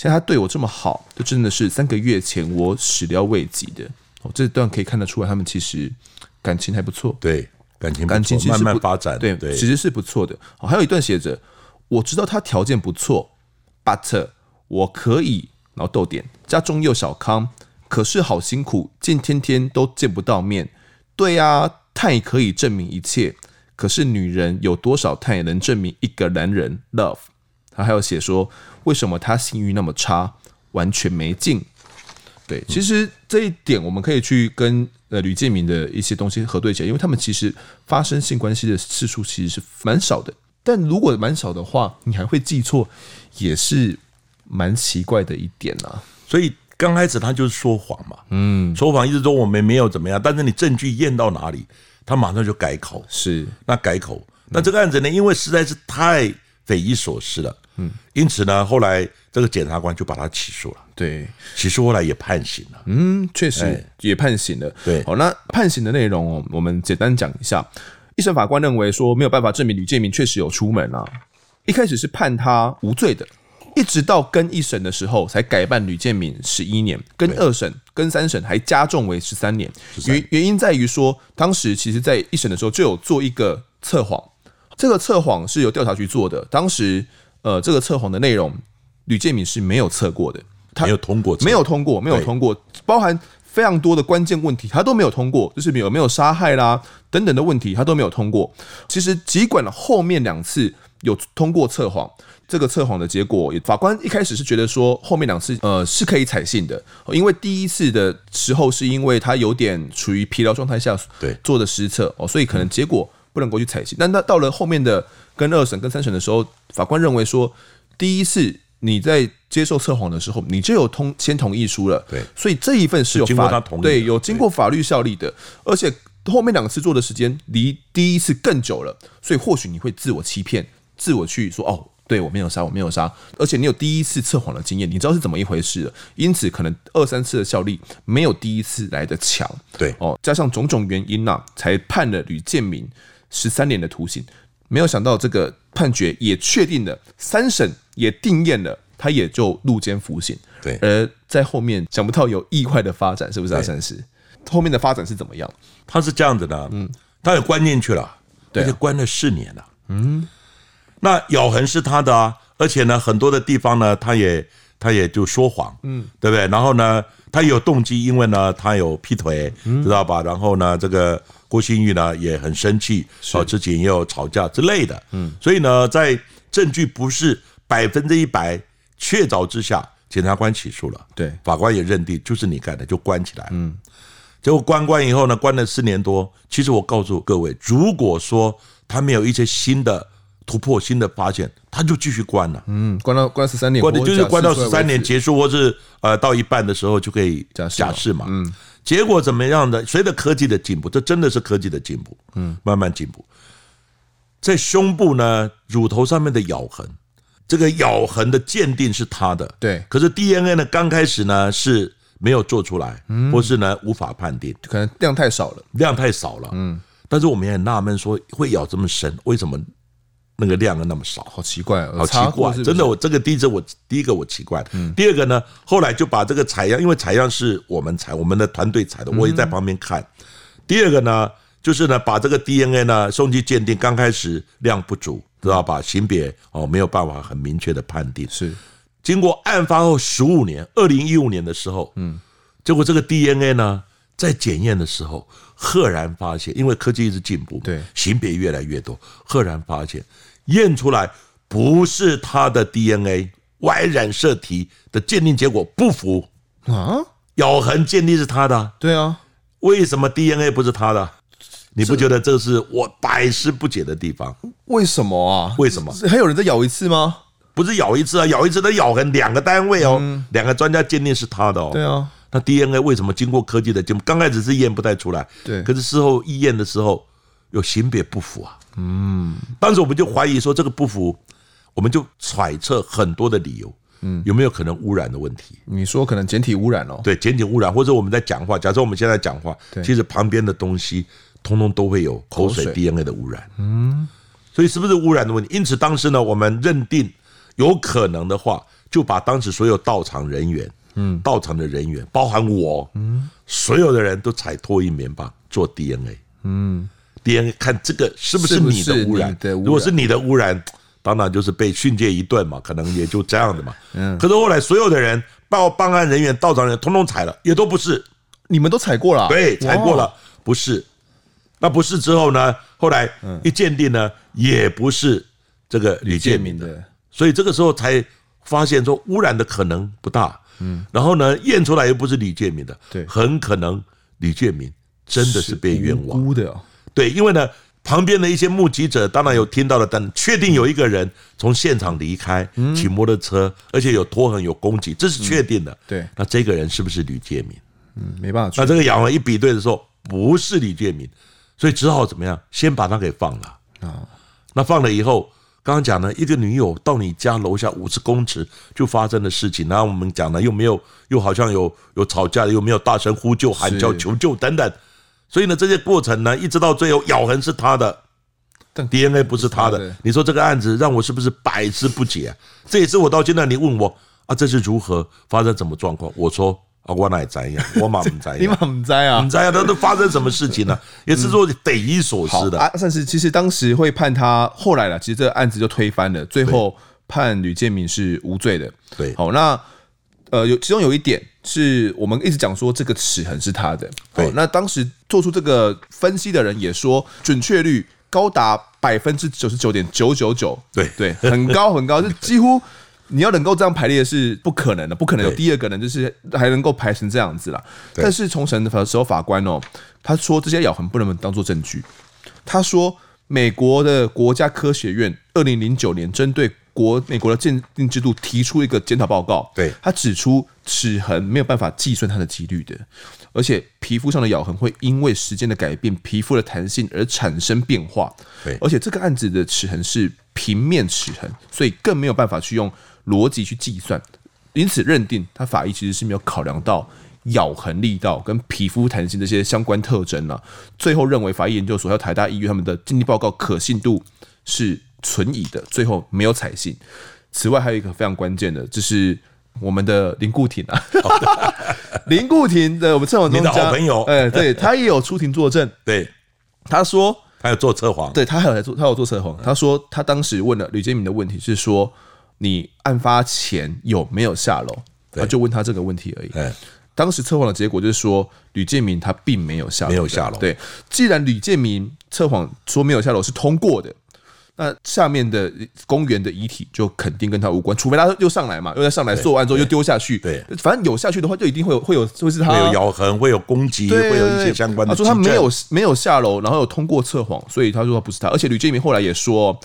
现在他对我这么好，就真的是三个月前我始料未及的哦。这段可以看得出来，他们其实感情还不错，对，感情感情其实慢慢发展，对对，其实是不错的。哦，还有一段写着。我知道他条件不错，but 我可以，然后逗点，家中又小康，可是好辛苦，见天天都见不到面。对啊，太可以证明一切，可是女人有多少太能证明一个男人？Love，他还有写说，为什么他性欲那么差，完全没劲。对，其实这一点我们可以去跟呃吕建明的一些东西核对起来，因为他们其实发生性关系的次数其实是蛮少的。但如果蛮少的话，你还会记错，也是蛮奇怪的一点啊。所以刚开始他就是说谎嘛，嗯，说谎一直说我们没有怎么样，但是你证据验到哪里，他马上就改口。是，那改口，那这个案子呢，因为实在是太匪夷所思了，嗯，因此呢，后来这个检察官就把他起诉了。对，起诉后来也判刑了。嗯，确实也判刑了。对，好，那判刑的内容哦，我们简单讲一下。一审法官认为说没有办法证明吕建明确实有出门啊，一开始是判他无罪的，一直到跟一审的时候才改判吕建民十一年，跟二审、跟三审还加重为十三年。原原因在于说，当时其实在一审的时候就有做一个测谎，这个测谎是由调查局做的，当时呃这个测谎的内容吕建敏是没有测过的，他没有通过，没有通过，没有通过，包含。非常多的关键问题，他都没有通过，就是有没有杀害啦等等的问题，他都没有通过。其实，尽管后面两次有通过测谎，这个测谎的结果，法官一开始是觉得说后面两次呃是可以采信的，因为第一次的时候是因为他有点处于疲劳状态下对做的实测哦，所以可能结果不能够去采信。但他到了后面的跟二审跟三审的时候，法官认为说第一次。你在接受测谎的时候，你就有通签同意书了，对，所以这一份是有法对有经过法律效力的，而且后面两次做的时间离第一次更久了，所以或许你会自我欺骗，自我去说哦，对我没有杀，我没有杀，而且你有第一次测谎的经验，你知道是怎么一回事了，因此可能二三次的效力没有第一次来的强，对。哦，加上种种原因呐、啊，才判了吕建民十三年的徒刑。没有想到这个判决也确定了，三审也定验了，他也就入监服刑。对，而在后面想不到有意外的发展，是不是啊？三十后面的发展是怎么样？他是这样子的，嗯，他也关进去了，而且关了四年了，嗯，那咬痕是他的啊，而且呢，很多的地方呢，他也他也就说谎，嗯，对不对？然后呢，他有动机，因为呢，他有劈腿，知道吧？然后呢，这个郭新玉呢也很生气，哦，之前也有吵架之类的，嗯，所以呢，在证据不是百分之一百确凿之下，检察官起诉了，对，法官也认定就是你干的，就关起来，嗯，结果关关以后呢，关了四年多。其实我告诉各位，如果说他没有一些新的。突破新的发现，他就继续关了。嗯，关到关十三年，关的就是关到十三年结束，或是呃到一半的时候就可以假释嘛。嗯，结果怎么样的？随着科技的进步，这真的是科技的进步。嗯，慢慢进步。在胸部呢，乳头上面的咬痕，这个咬痕的鉴定是他的。对，可是 DNA 呢，刚开始呢是没有做出来，或是呢无法判定，可能量太少了，量太少了。嗯，但是我们也很纳闷，说会咬这么深，为什么？那个量那么少，好奇怪，好奇怪，真的，我这个第一次我第一个我奇怪，第二个呢，后来就把这个采样，因为采样是我们采，我们的团队采的，我也在旁边看。第二个呢，就是呢，把这个 DNA 呢送去鉴定，刚开始量不足，知道吧？型别哦没有办法很明确的判定。是经过案发后十五年，二零一五年的时候，嗯，结果这个 DNA 呢，在检验的时候，赫然发现，因为科技一直进步，对，型别越来越多，赫然发现。验出来不是他的 DNA，Y 染色体的鉴定结果不符啊，咬痕鉴定是他的，对啊，为什么 DNA 不是他的？你不觉得这是我百思不解的地方？为什么啊？为什么？还有人在咬一次吗？不是咬一次啊，咬一次的咬痕两个单位哦，两个专家鉴定是他的哦，对啊，那 DNA 为什么经过科技的进步，刚开始是验不太出来，对，可是事后一验的时候有型别不符啊。嗯，当时我们就怀疑说这个不符，我们就揣测很多的理由。嗯，有没有可能污染的问题？你说可能检体污染哦？对，检体污染，或者我们在讲话，假设我们现在讲话，其实旁边的东西通通都会有口水 DNA 的污染。嗯，所以是不是污染的问题？因此当时呢，我们认定有可能的话，就把当时所有到场人员，嗯，到场的人员，包含我，嗯，所有的人都采唾液棉棒做 DNA。嗯。DNA 看这个是不是你的污染？如果是你的污染，当然就是被训诫一顿嘛，可能也就这样的嘛。嗯。可是后来所有的人，包括办案人员、到场人员，通通采了，也都不是。你们都采过了？对，采过了，不是。那不是之后呢？后来一鉴定呢，也不是这个李建民的。所以这个时候才发现说污染的可能不大。嗯。然后呢，验出来又不是李建民的，对，很可能李建民真的是被冤枉的。对，因为呢，旁边的一些目击者当然有听到了，但确定有一个人从现场离开，骑摩托车，而且有拖痕、有攻击，这是确定的。对，那这个人是不是吕建民？嗯，没办法。那这个咬痕一比对的时候，不是吕建民，所以只好怎么样？先把他给放了啊。那放了以后，刚刚讲呢，一个女友到你家楼下五十公尺就发生的事情，然后我们讲呢，又没有，又好像有有吵架，又没有大声呼救、喊叫、求救等等。所以呢，这些过程呢，一直到最后，咬痕是他的，但 DNA 不是他的。你说这个案子让我是不是百思不解啊？这也是我到现在，你问我啊，这是如何发生什么状况？我说啊，我哪里在呀？我妈不在呀？你妈不在啊？不在啊？那都发生什么事情呢？也是说匪夷所思的啊。但是其实当时会判他，后来了，其实这个案子就推翻了，最后判吕建民是无罪的。对，好，那呃，有其中有一点。是我们一直讲说这个齿痕是他的，对。那当时做出这个分析的人也说，准确率高达百分之九十九点九九九，对对，很高很高，就几乎你要能够这样排列是不可能的，不可能有第二个人就是还能够排成这样子啦。但是重审的时候，法官哦，他说这些咬痕不能当做证据。他说，美国的国家科学院二零零九年针对。国美国的鉴定制度提出一个检讨报告，对，他指出齿痕没有办法计算它的几率的，而且皮肤上的咬痕会因为时间的改变，皮肤的弹性而产生变化，对，而且这个案子的齿痕是平面齿痕，所以更没有办法去用逻辑去计算，因此认定他法医其实是没有考量到咬痕力道跟皮肤弹性这些相关特征了，最后认为法医研究所还有台大医院他们的鉴定报告可信度是。存疑的，最后没有采信。此外，还有一个非常关键的，就是我们的林固廷啊，林固廷的我们测谎专家，你的好朋友，哎，对他也有出庭作证。对，他说他有做测谎，对他还有做，他有做测谎。他说他当时问了吕建明的问题是说，你案发前有没有下楼？他就问他这个问题而已。哎，当时测谎的结果就是说，吕建明他并没有下楼，没有下楼。对，既然吕建明测谎说没有下楼是通过的。那下面的公园的遗体就肯定跟他无关，除非他又上来嘛，又再上来做完之后又丢下去。对，反正有下去的话，就一定会有会有会是他会有咬痕，会有攻击，会有一些相关的。他说他没有没有下楼，然后有通过测谎，所以他说他不是他。而且吕建明后来也说，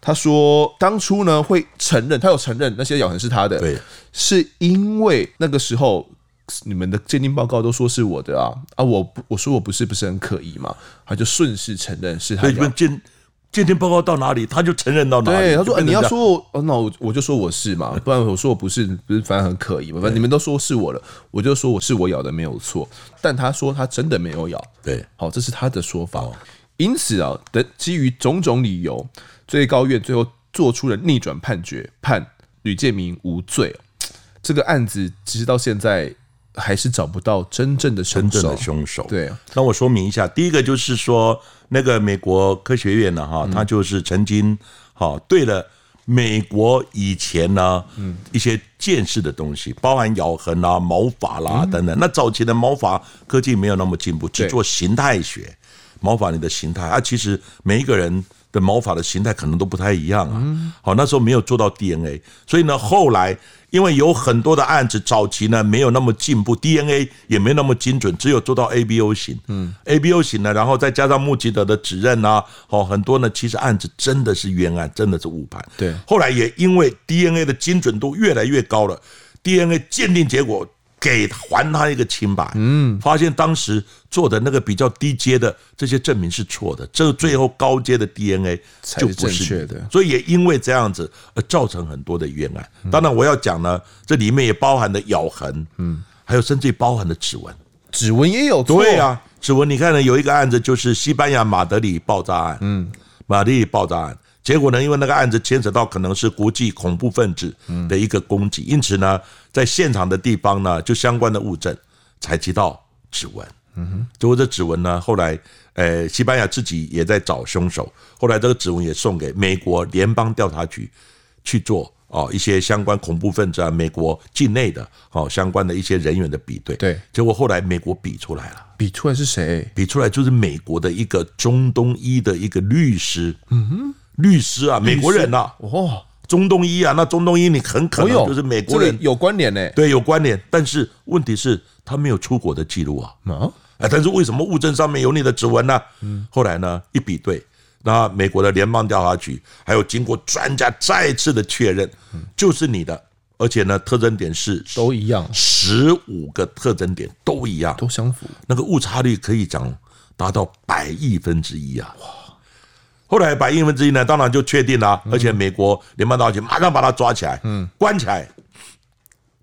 他说当初呢会承认，他有承认那些咬痕是他的，对，是因为那个时候你们的鉴定报告都说是我的啊啊，我不我说我不是不是很可疑嘛，他就顺势承认是他的。鉴定报告到哪里，他就承认到哪里。对，他说：“你要说我，那我我就说我是嘛，不然我说我不是，不是反正很可疑嘛。反正你们都说是我了，我就说我是我咬的没有错。但他说他真的没有咬。对，好，这是他的说法。因此啊，的基于种种理由，最高院最后做出了逆转判决，判吕建明无罪。这个案子其实到现在还是找不到真正的真正的凶手。对啊，那我说明一下，第一个就是说。”那个美国科学院呢，哈，他就是曾经哈对了美国以前呢，一些见识的东西，包含咬痕啊、毛发啦等等。那早期的毛发科技没有那么进步，只做形态学，毛发你的形态啊，其实每一个人的毛发的形态可能都不太一样啊。好，那时候没有做到 DNA，所以呢，后来。因为有很多的案子早期呢没有那么进步，DNA 也没那么精准，只有做到 ABO 型，嗯，ABO 型呢，然后再加上穆吉德的指认啊，哦，很多呢其实案子真的是冤案，真的是误判。对，后来也因为 DNA 的精准度越来越高了，DNA 鉴定结果。给还他一个清白，嗯，发现当时做的那个比较低阶的这些证明是错的，这个最后高阶的 DNA 就不是正确的，所以也因为这样子而造成很多的冤案。当然我要讲呢，这里面也包含了咬痕，嗯，还有甚至包含了指纹，指纹也有错。对啊，指纹你看呢，有一个案子就是西班牙马德里爆炸案，嗯，马德里爆炸案。结果呢，因为那个案子牵扯到可能是国际恐怖分子的一个攻击，因此呢，在现场的地方呢，就相关的物证采集到指纹。嗯哼，结果这指纹呢，后来呃，西班牙自己也在找凶手，后来这个指纹也送给美国联邦调查局去做哦一些相关恐怖分子啊，美国境内的哦相关的一些人员的比对。对，结果后来美国比出来了，比出来是谁？比出来就是美国的一个中东裔的一个律师。嗯哼。律师啊，美国人呐、啊，哦，中东医啊，那中东医你很可能就是美国人，有关联呢？对，有关联。但是问题是，他没有出国的记录啊。啊，但是为什么物证上面有你的指纹呢？嗯，后来呢，一比对，那美国的联邦调查局还有经过专家再次的确认，就是你的，而且呢，特征点是都一样，十五个特征点都一样，都相符，那个误差率可以讲达到百亿分之一啊。后来百亿分之一呢，当然就确定了，而且美国联邦调查局马上把他抓起来，嗯，关起来。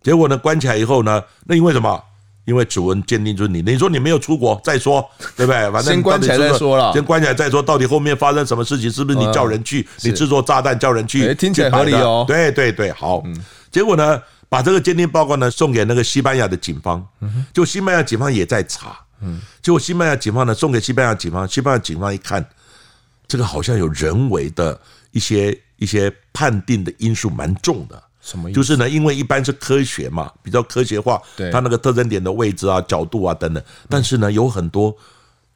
结果呢，关起来以后呢，那因为什么？因为指纹鉴定就是你，你说你没有出国再说，对不对？反正先关起来再说了，先关起来再说，到底后面发生什么事情？是不是你叫人去？你制作炸弹叫人去？听起来合理哦。对对对，好。结果呢，把这个鉴定报告呢送给那个西班牙的警方，就西班牙警方也在查，嗯，结果西班牙警方呢送给西班牙警方，西班牙警方一看。这个好像有人为的一些一些判定的因素蛮重的，什么意思？就是呢，因为一般是科学嘛，比较科学化，对，它那个特征点的位置啊、角度啊等等。但是呢，有很多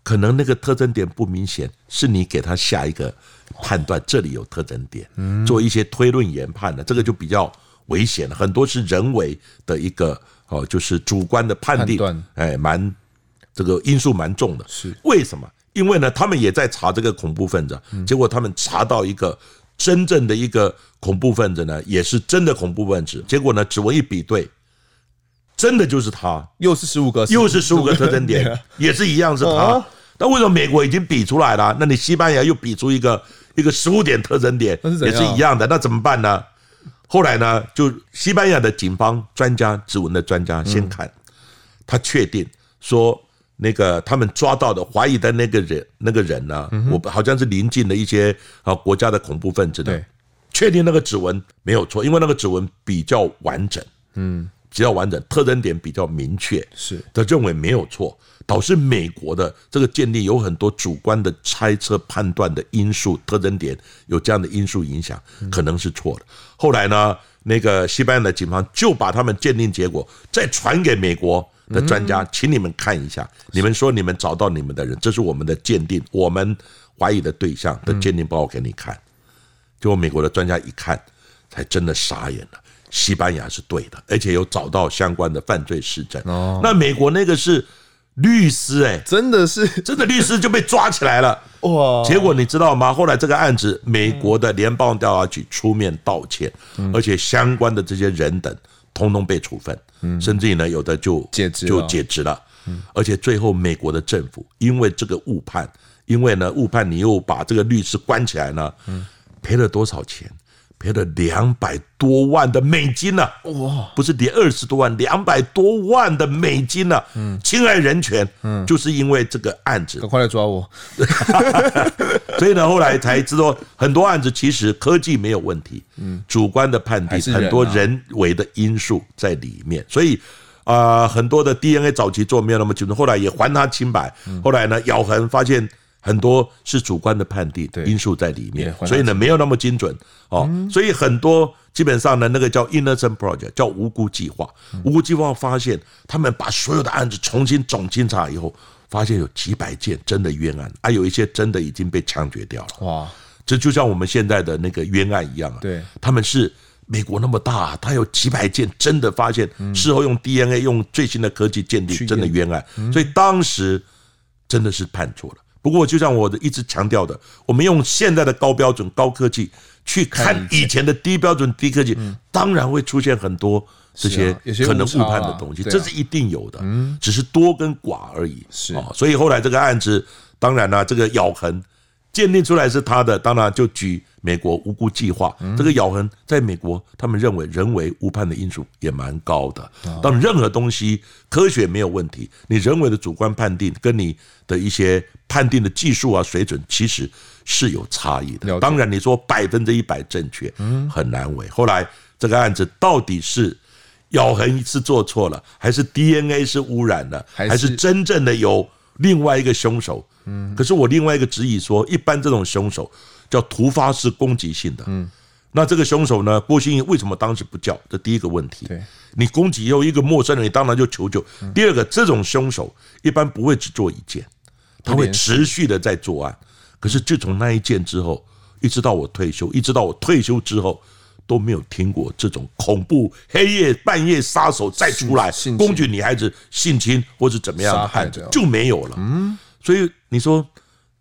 可能那个特征点不明显，是你给他下一个判断，这里有特征点，做一些推论研判的，这个就比较危险了。很多是人为的一个哦，就是主观的判定，哎，蛮这个因素蛮重的。是为什么？因为呢，他们也在查这个恐怖分子，结果他们查到一个真正的一个恐怖分子呢，也是真的恐怖分子。结果呢，指纹一比对，真的就是他，又是十五个，又是十五个特征点，也是一样是他。那为什么美国已经比出来了，那你西班牙又比出一个一个十五点特征点，也是一样的，那怎么办呢？后来呢，就西班牙的警方专家，指纹的专家先看，他确定说。那个他们抓到的怀疑的那个人，那个人呢？我好像是临近的一些啊国家的恐怖分子的，确定那个指纹没有错，因为那个指纹比较完整，嗯，比较完整，特征点比较明确，是他认为没有错，导致美国的这个鉴定有很多主观的猜测判断的因素，特征点有这样的因素影响，可能是错的。后来呢，那个西班牙的警方就把他们鉴定结果再传给美国的专家，请你们看一下，你们说你们找到你们的人，这是我们的鉴定，我们怀疑的对象的鉴定报告给你看。结果美国的专家一看，才真的傻眼了。西班牙是对的，而且有找到相关的犯罪事证。哦，那美国那个是律师，哎，真的是真的律师就被抓起来了。哇！结果你知道吗？后来这个案子，美国的联邦调查局出面道歉，而且相关的这些人等通通被处分，甚至于呢，有的就解职，就解职了。而且最后美国的政府因为这个误判，因为呢误判，你又把这个律师关起来呢，赔了多少钱？赔了两百多万的美金呢！哇，不是跌二十多万，两百多万的美金呢！嗯，侵害人权，嗯，就是因为这个案子，赶快来抓我！所以呢，后来才知道很多案子其实科技没有问题，嗯，主观的判定很多人为的因素在里面，所以啊，很多的 DNA 早期做没有那么清楚，后来也还他清白，后来呢，咬痕发现。很多是主观的判定因素在里面，所以呢没有那么精准哦。所以很多基本上呢，那个叫 Innocent Project，叫无辜计划。无辜计划发现，他们把所有的案子重新总清查以后，发现有几百件真的冤案，啊，有一些真的已经被枪决掉了。哇，这就像我们现在的那个冤案一样啊。对，他们是美国那么大，他有几百件真的发现，事后用 DNA 用最新的科技鉴定真的冤案，所以当时真的是判错了。不过，就像我的一直强调的，我们用现在的高标准、高科技去看以前。的低标准、低科技，当然会出现很多这些可能误判的东西，这是一定有的，只是多跟寡而已。是。啊，所以后来这个案子，当然了，这个咬痕鉴定出来是他的，当然就举美国无辜计划，这个咬痕在美国，他们认为人为误判的因素也蛮高的。当任何东西科学没有问题，你人为的主观判定跟你的一些。判定的技术啊水准其实是有差异的。当然你说百分之一百正确，很难为。后来这个案子到底是咬痕是做错了，还是 DNA 是污染了，还是真正的有另外一个凶手？可是我另外一个质疑说，一般这种凶手叫突发式攻击性的。那这个凶手呢？郭心怡为什么当时不叫？这第一个问题。你攻击又一个陌生人，你当然就求救。第二个，这种凶手一般不会只做一件。他会持续的在作案，可是就从那一件之后，一直到我退休，一直到我退休之后，都没有听过这种恐怖黑夜半夜杀手再出来攻击女孩子性侵或者怎么样的案子就没有了。嗯，所以你说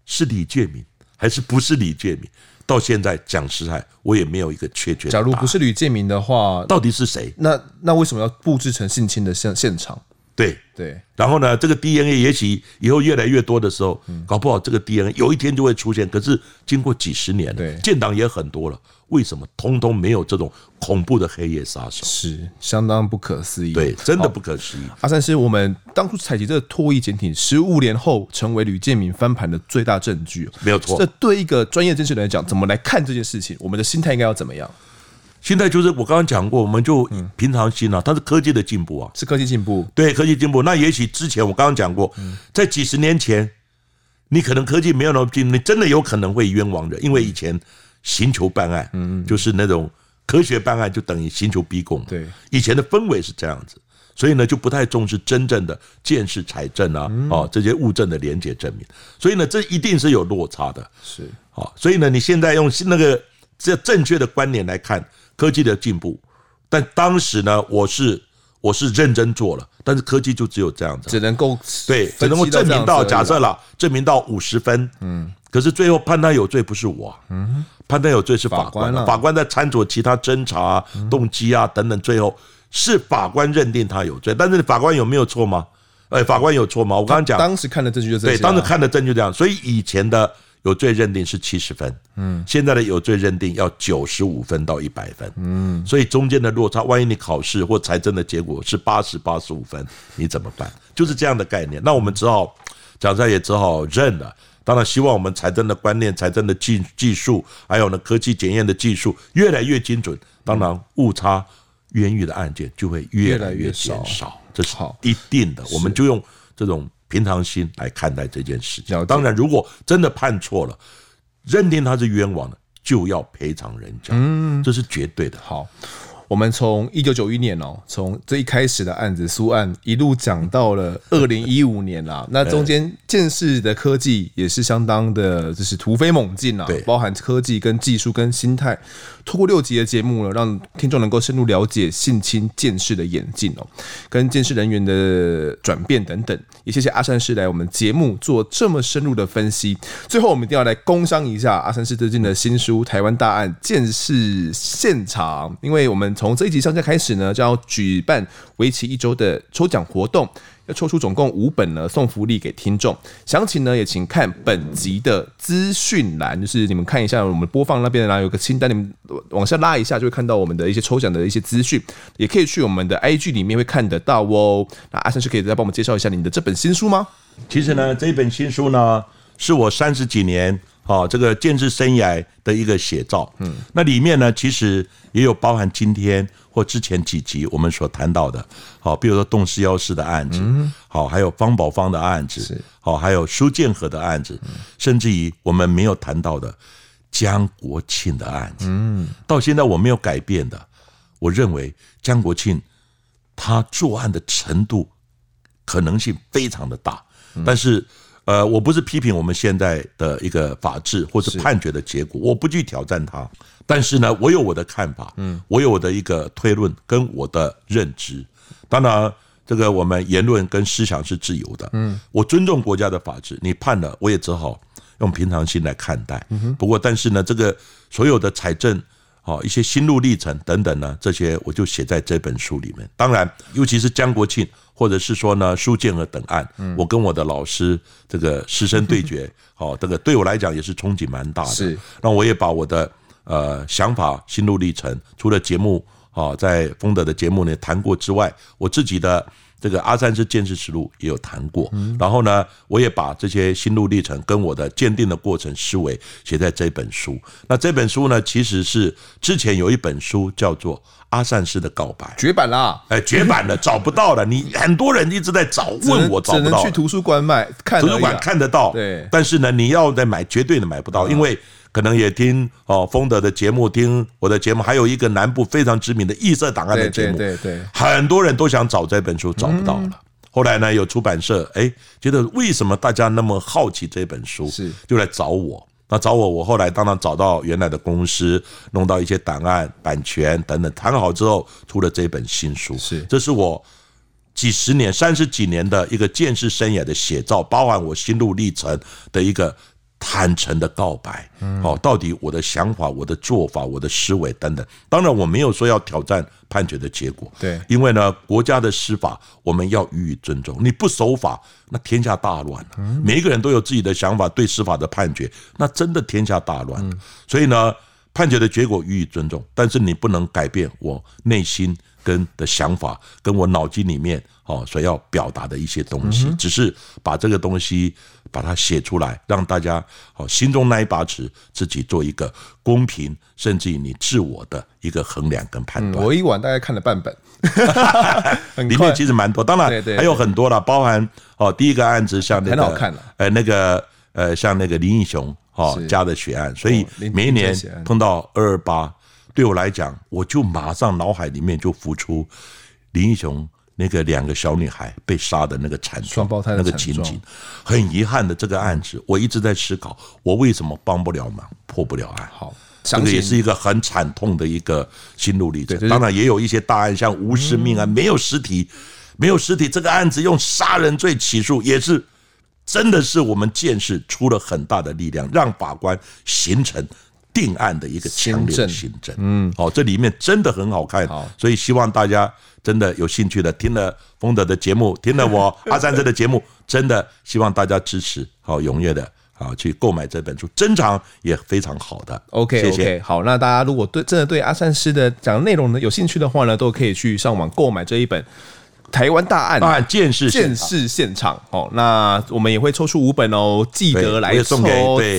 是李建民还是不是李建民？到现在讲实在，我也没有一个确切。假如不是李建明的话，到底是谁？那那为什么要布置成性侵的现现场？对对，然后呢，这个 DNA 也许以后越来越多的时候，搞不好这个 DNA 有一天就会出现。可是经过几十年了，建党也很多了，为什么通通没有这种恐怖的黑夜杀手？是相当不可思议。对，真的不可思议。阿三师，我们当初采集这个唾液检体，十五年后成为吕建民翻盘的最大证据，没有错。这对一个专业侦查人来讲，怎么来看这件事情？我们的心态应该要怎么样？现在就是我刚刚讲过，我们就平常心啊，它是科技的进步啊，是科技进步，对科技进步。那也许之前我刚刚讲过，在几十年前，你可能科技没有那么进步，你真的有可能会冤枉人，因为以前刑求办案，嗯，就是那种科学办案就等于刑求逼供，对，以前的氛围是这样子，所以呢就不太重视真正的鉴识采证啊，哦这些物证的连结证明，所以呢这一定是有落差的，是。好，所以呢你现在用那个这正确的观念来看。科技的进步，但当时呢，我是我是认真做了，但是科技就只有这样子，只能够对，只能够证明到假设了，证明到五十分，嗯，可是最后判他有罪不是我，嗯，判他有罪是法官，法官在参酌其他侦查、动机啊等等，最后是法官认定他有罪，但是法官有没有错吗？哎，法官有错吗？我刚刚讲，当时看的证据就这样，对，当时看的证据这样，所以以前的。有罪认定是七十分，嗯，现在的有罪认定要九十五分到一百分，嗯，所以中间的落差，万一你考试或财政的结果是八十八十五分，你怎么办？就是这样的概念。那我们只好讲在也只好认了。当然，希望我们财政的观念、财政的技技术，还有呢科技检验的技术越来越精准。当然误差冤狱的案件就会越来越减少，这是一定的。我们就用这种平常心来看待这件事情。当然，如果真的判错了，认定他是冤枉的，就要赔偿人家，嗯，这是绝对的。好。我们从一九九一年哦，从这一开始的案子苏案一路讲到了二零一五年啦。那中间鉴识的科技也是相当的，就是突飞猛进啊，对，包含科技跟技术跟心态。透过六集的节目呢，让听众能够深入了解性侵鉴识的演进哦，跟鉴识人员的转变等等。也谢谢阿善师来我们节目做这么深入的分析。最后，我们一定要来工商一下阿善师最近的新书《台湾大案鉴识现场》，因为我们从这一集上架开始呢，就要举办为期一周的抽奖活动。要抽出总共五本呢，送福利给听众。详情呢，也请看本集的资讯栏，就是你们看一下我们播放那边呢，有个清单，你们往下拉一下，就会看到我们的一些抽奖的一些资讯。也可以去我们的 IG 里面会看得到哦。那阿善师可以再帮我们介绍一下你的这本新书吗？其实呢，这本新书呢，是我三十几年啊这个建制生涯的一个写照。嗯，那里面呢，其实也有包含今天。或之前几集我们所谈到的，好，比如说冻尸幺四的案子，好，还有方宝芳的案子，好，还有苏建和的案子，甚至于我们没有谈到的江国庆的案子，嗯到现在我没有改变的，我认为江国庆他作案的程度可能性非常的大，但是。呃，我不是批评我们现在的一个法治或者判决的结果，我不去挑战它。但是呢，我有我的看法，嗯，我有我的一个推论跟我的认知。当然，这个我们言论跟思想是自由的，嗯，我尊重国家的法治。你判了，我也只好用平常心来看待。不过，但是呢，这个所有的财政。哦，一些心路历程等等呢，这些我就写在这本书里面。当然，尤其是江国庆，或者是说呢苏建和等案，我跟我的老师这个师生对决，哦，这个对我来讲也是憧憬蛮大的。是，那我也把我的呃想法、心路历程，除了节目啊，在丰德的节目呢谈过之外，我自己的。这个阿善师鉴识实录也有谈过，然后呢，我也把这些心路历程跟我的鉴定的过程思维写在这本书。那这本书呢，其实是之前有一本书叫做《阿善师的告白》，绝版啦，哎，绝版了，找不到了。你很多人一直在找，问我找不到，只能去图书馆买，看图书馆看得到，对，但是呢，你要再买，绝对的买不到，因为。可能也听哦，丰德的节目，听我的节目，还有一个南部非常知名的异色档案的节目，对对对，很多人都想找这本书，找不到了。后来呢，有出版社哎，觉得为什么大家那么好奇这本书，是就来找我。那找我，我后来当然找到原来的公司，弄到一些档案、版权等等，谈好之后出了这本新书。是，这是我几十年、三十几年的一个见识生涯的写照，包含我心路历程的一个。坦诚的告白，好，到底我的想法、我的做法、我的思维等等。当然，我没有说要挑战判决的结果，对，因为呢，国家的司法我们要予以尊重。你不守法，那天下大乱了。每一个人都有自己的想法，对司法的判决，那真的天下大乱。所以呢，判决的结果予以尊重，但是你不能改变我内心跟的想法，跟我脑筋里面哦所要表达的一些东西，只是把这个东西。把它写出来，让大家哦心中那一把尺，自己做一个公平，甚至于你自我的一个衡量跟判断。我一晚大概看了半本，里面其实蛮多，当然还有很多了，包含哦第一个案子像那个，呃那个呃像那个林英雄哦家的血案，所以每一年碰到二二八，对我来讲，我就马上脑海里面就浮出林英雄。那个两个小女孩被杀的那个惨状，双胞胎那个情景，很遗憾的这个案子，我一直在思考，我为什么帮不了忙，破不了案。好，这个也是一个很惨痛的一个心路历程。当然，也有一些大案，像吴尸命案，没有尸体，没有尸体，这个案子用杀人罪起诉，也是真的是我们见识出了很大的力量，让法官形成定案的一个强烈的心证。嗯，好，这里面真的很好看，所以希望大家。真的有兴趣的，听了丰德的节目，听了我 阿三师的节目，真的希望大家支持，好踊跃的，啊去购买这本书，珍藏也非常好的。OK OK，好，那大家如果对真的对阿善师的讲的内容呢有兴趣的话呢，都可以去上网购买这一本《台湾大案见识现场》哦。那我们也会抽出五本哦，记得来抽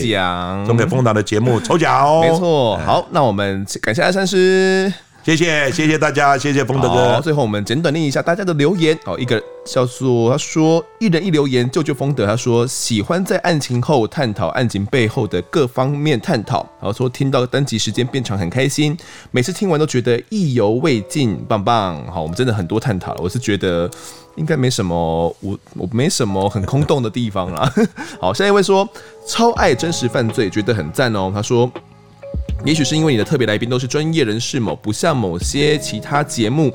奖，送给风达的节目抽奖哦。没错，好，那我们感谢阿三师。谢谢谢谢大家，谢谢丰德哥。最后我们简短念一下大家的留言。好，一个叫做他说一人一留言，救救丰德。他说喜欢在案情后探讨案情背后的各方面探讨。然后说听到单集时间变长很开心，每次听完都觉得意犹未尽，棒棒。好，我们真的很多探讨了。我是觉得应该没什么，我我没什么很空洞的地方啦。好，下一位说超爱真实犯罪，觉得很赞哦。他说。也许是因为你的特别来宾都是专业人士某，不像某些其他节目，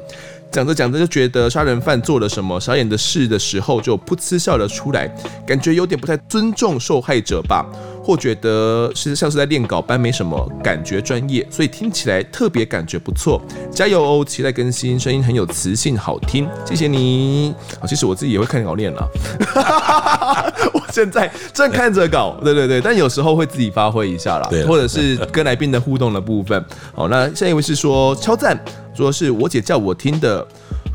讲着讲着就觉得杀人犯做了什么傻眼的事的时候，就噗嗤笑了出来，感觉有点不太尊重受害者吧。或觉得是像是在练稿般，没什么感觉专业，所以听起来特别感觉不错。加油哦，期待更新，声音很有磁性，好听，谢谢你。好，其实我自己也会看稿练了，我现在正看着稿，对对对，但有时候会自己发挥一下啦，或者是跟来宾的互动的部分。好，那下一位是说超赞，说是我姐叫我听的。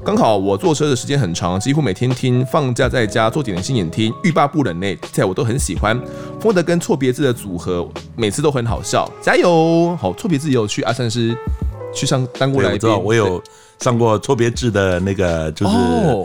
刚好我坐车的时间很长，几乎每天听。放假在家做点心也听，欲罢不能呢。在我都很喜欢。风德跟错别字的组合，每次都很好笑。加油！好，错别字也有去阿三师去上当过来宾，我知道我有。上过错别字的那个就是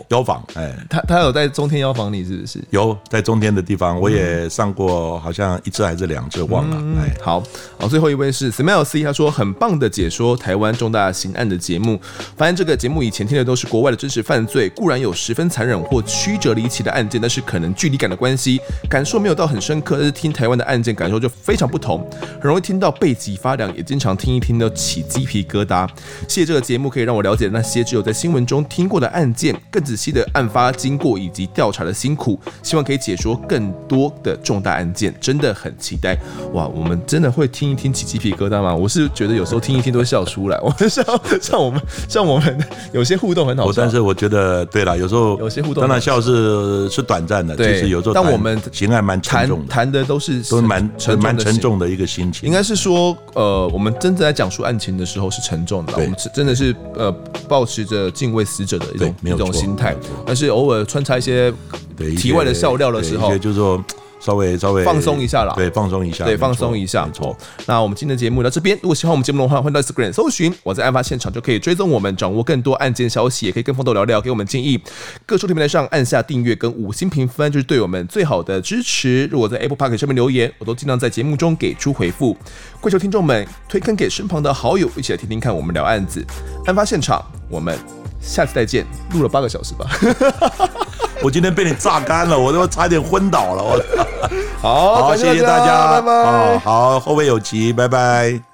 药房，哎，他他有在中天药房里是不是？有在中天的地方，我也上过，好像一次还是两次，忘了。哎，好，好，最后一位是 Smile C，他说很棒的解说台湾重大刑案的节目。发现这个节目以前听的都是国外的真实犯罪，固然有十分残忍或曲折离奇的案件，但是可能距离感的关系，感受没有到很深刻。但是听台湾的案件，感受就非常不同，很容易听到背脊发凉，也经常听一听都起鸡皮疙瘩。谢谢这个节目可以让我了解。那些只有在新闻中听过的案件，更仔细的案发经过以及调查的辛苦，希望可以解说更多的重大案件，真的很期待。哇，我们真的会听一听起鸡皮疙瘩吗？我是觉得有时候听一听都会笑出来。我们像像我们像我们有些互动很好笑，但是我觉得对了，有时候有些互动当然笑是是短暂的，对，就是有时候。但我们情爱蛮沉重的，谈的都是都蛮蛮沉重的一个心情。应该是说，呃，我们真正在讲述案情的时候是沉重的，我们真的是呃抱持着敬畏死者的一种一种心态，但是偶尔穿插一些体外的笑料的时候，就是说稍微稍微放松一下啦，对，放松一下，对，放松一下。没错。那我们今天的节目到这边，如果喜欢我们节目的话，欢迎到 Instagram 搜寻我在案发现场，就可以追踪我们，掌握更多案件消息，也可以跟丰德聊聊，给我们建议。各收听平台上按下订阅跟五星评分，就是对我们最好的支持。如果在 Apple Podcast 上面留言，我都尽量在节目中给出回复。跪求听众们推坑给身旁的好友，一起来听听看我们聊案子。案发现场，我们。下次再见，录了八个小时吧。我今天被你榨干了，我都差点昏倒了。我好，好，谢谢大家，拜拜。好，后会有期，拜拜。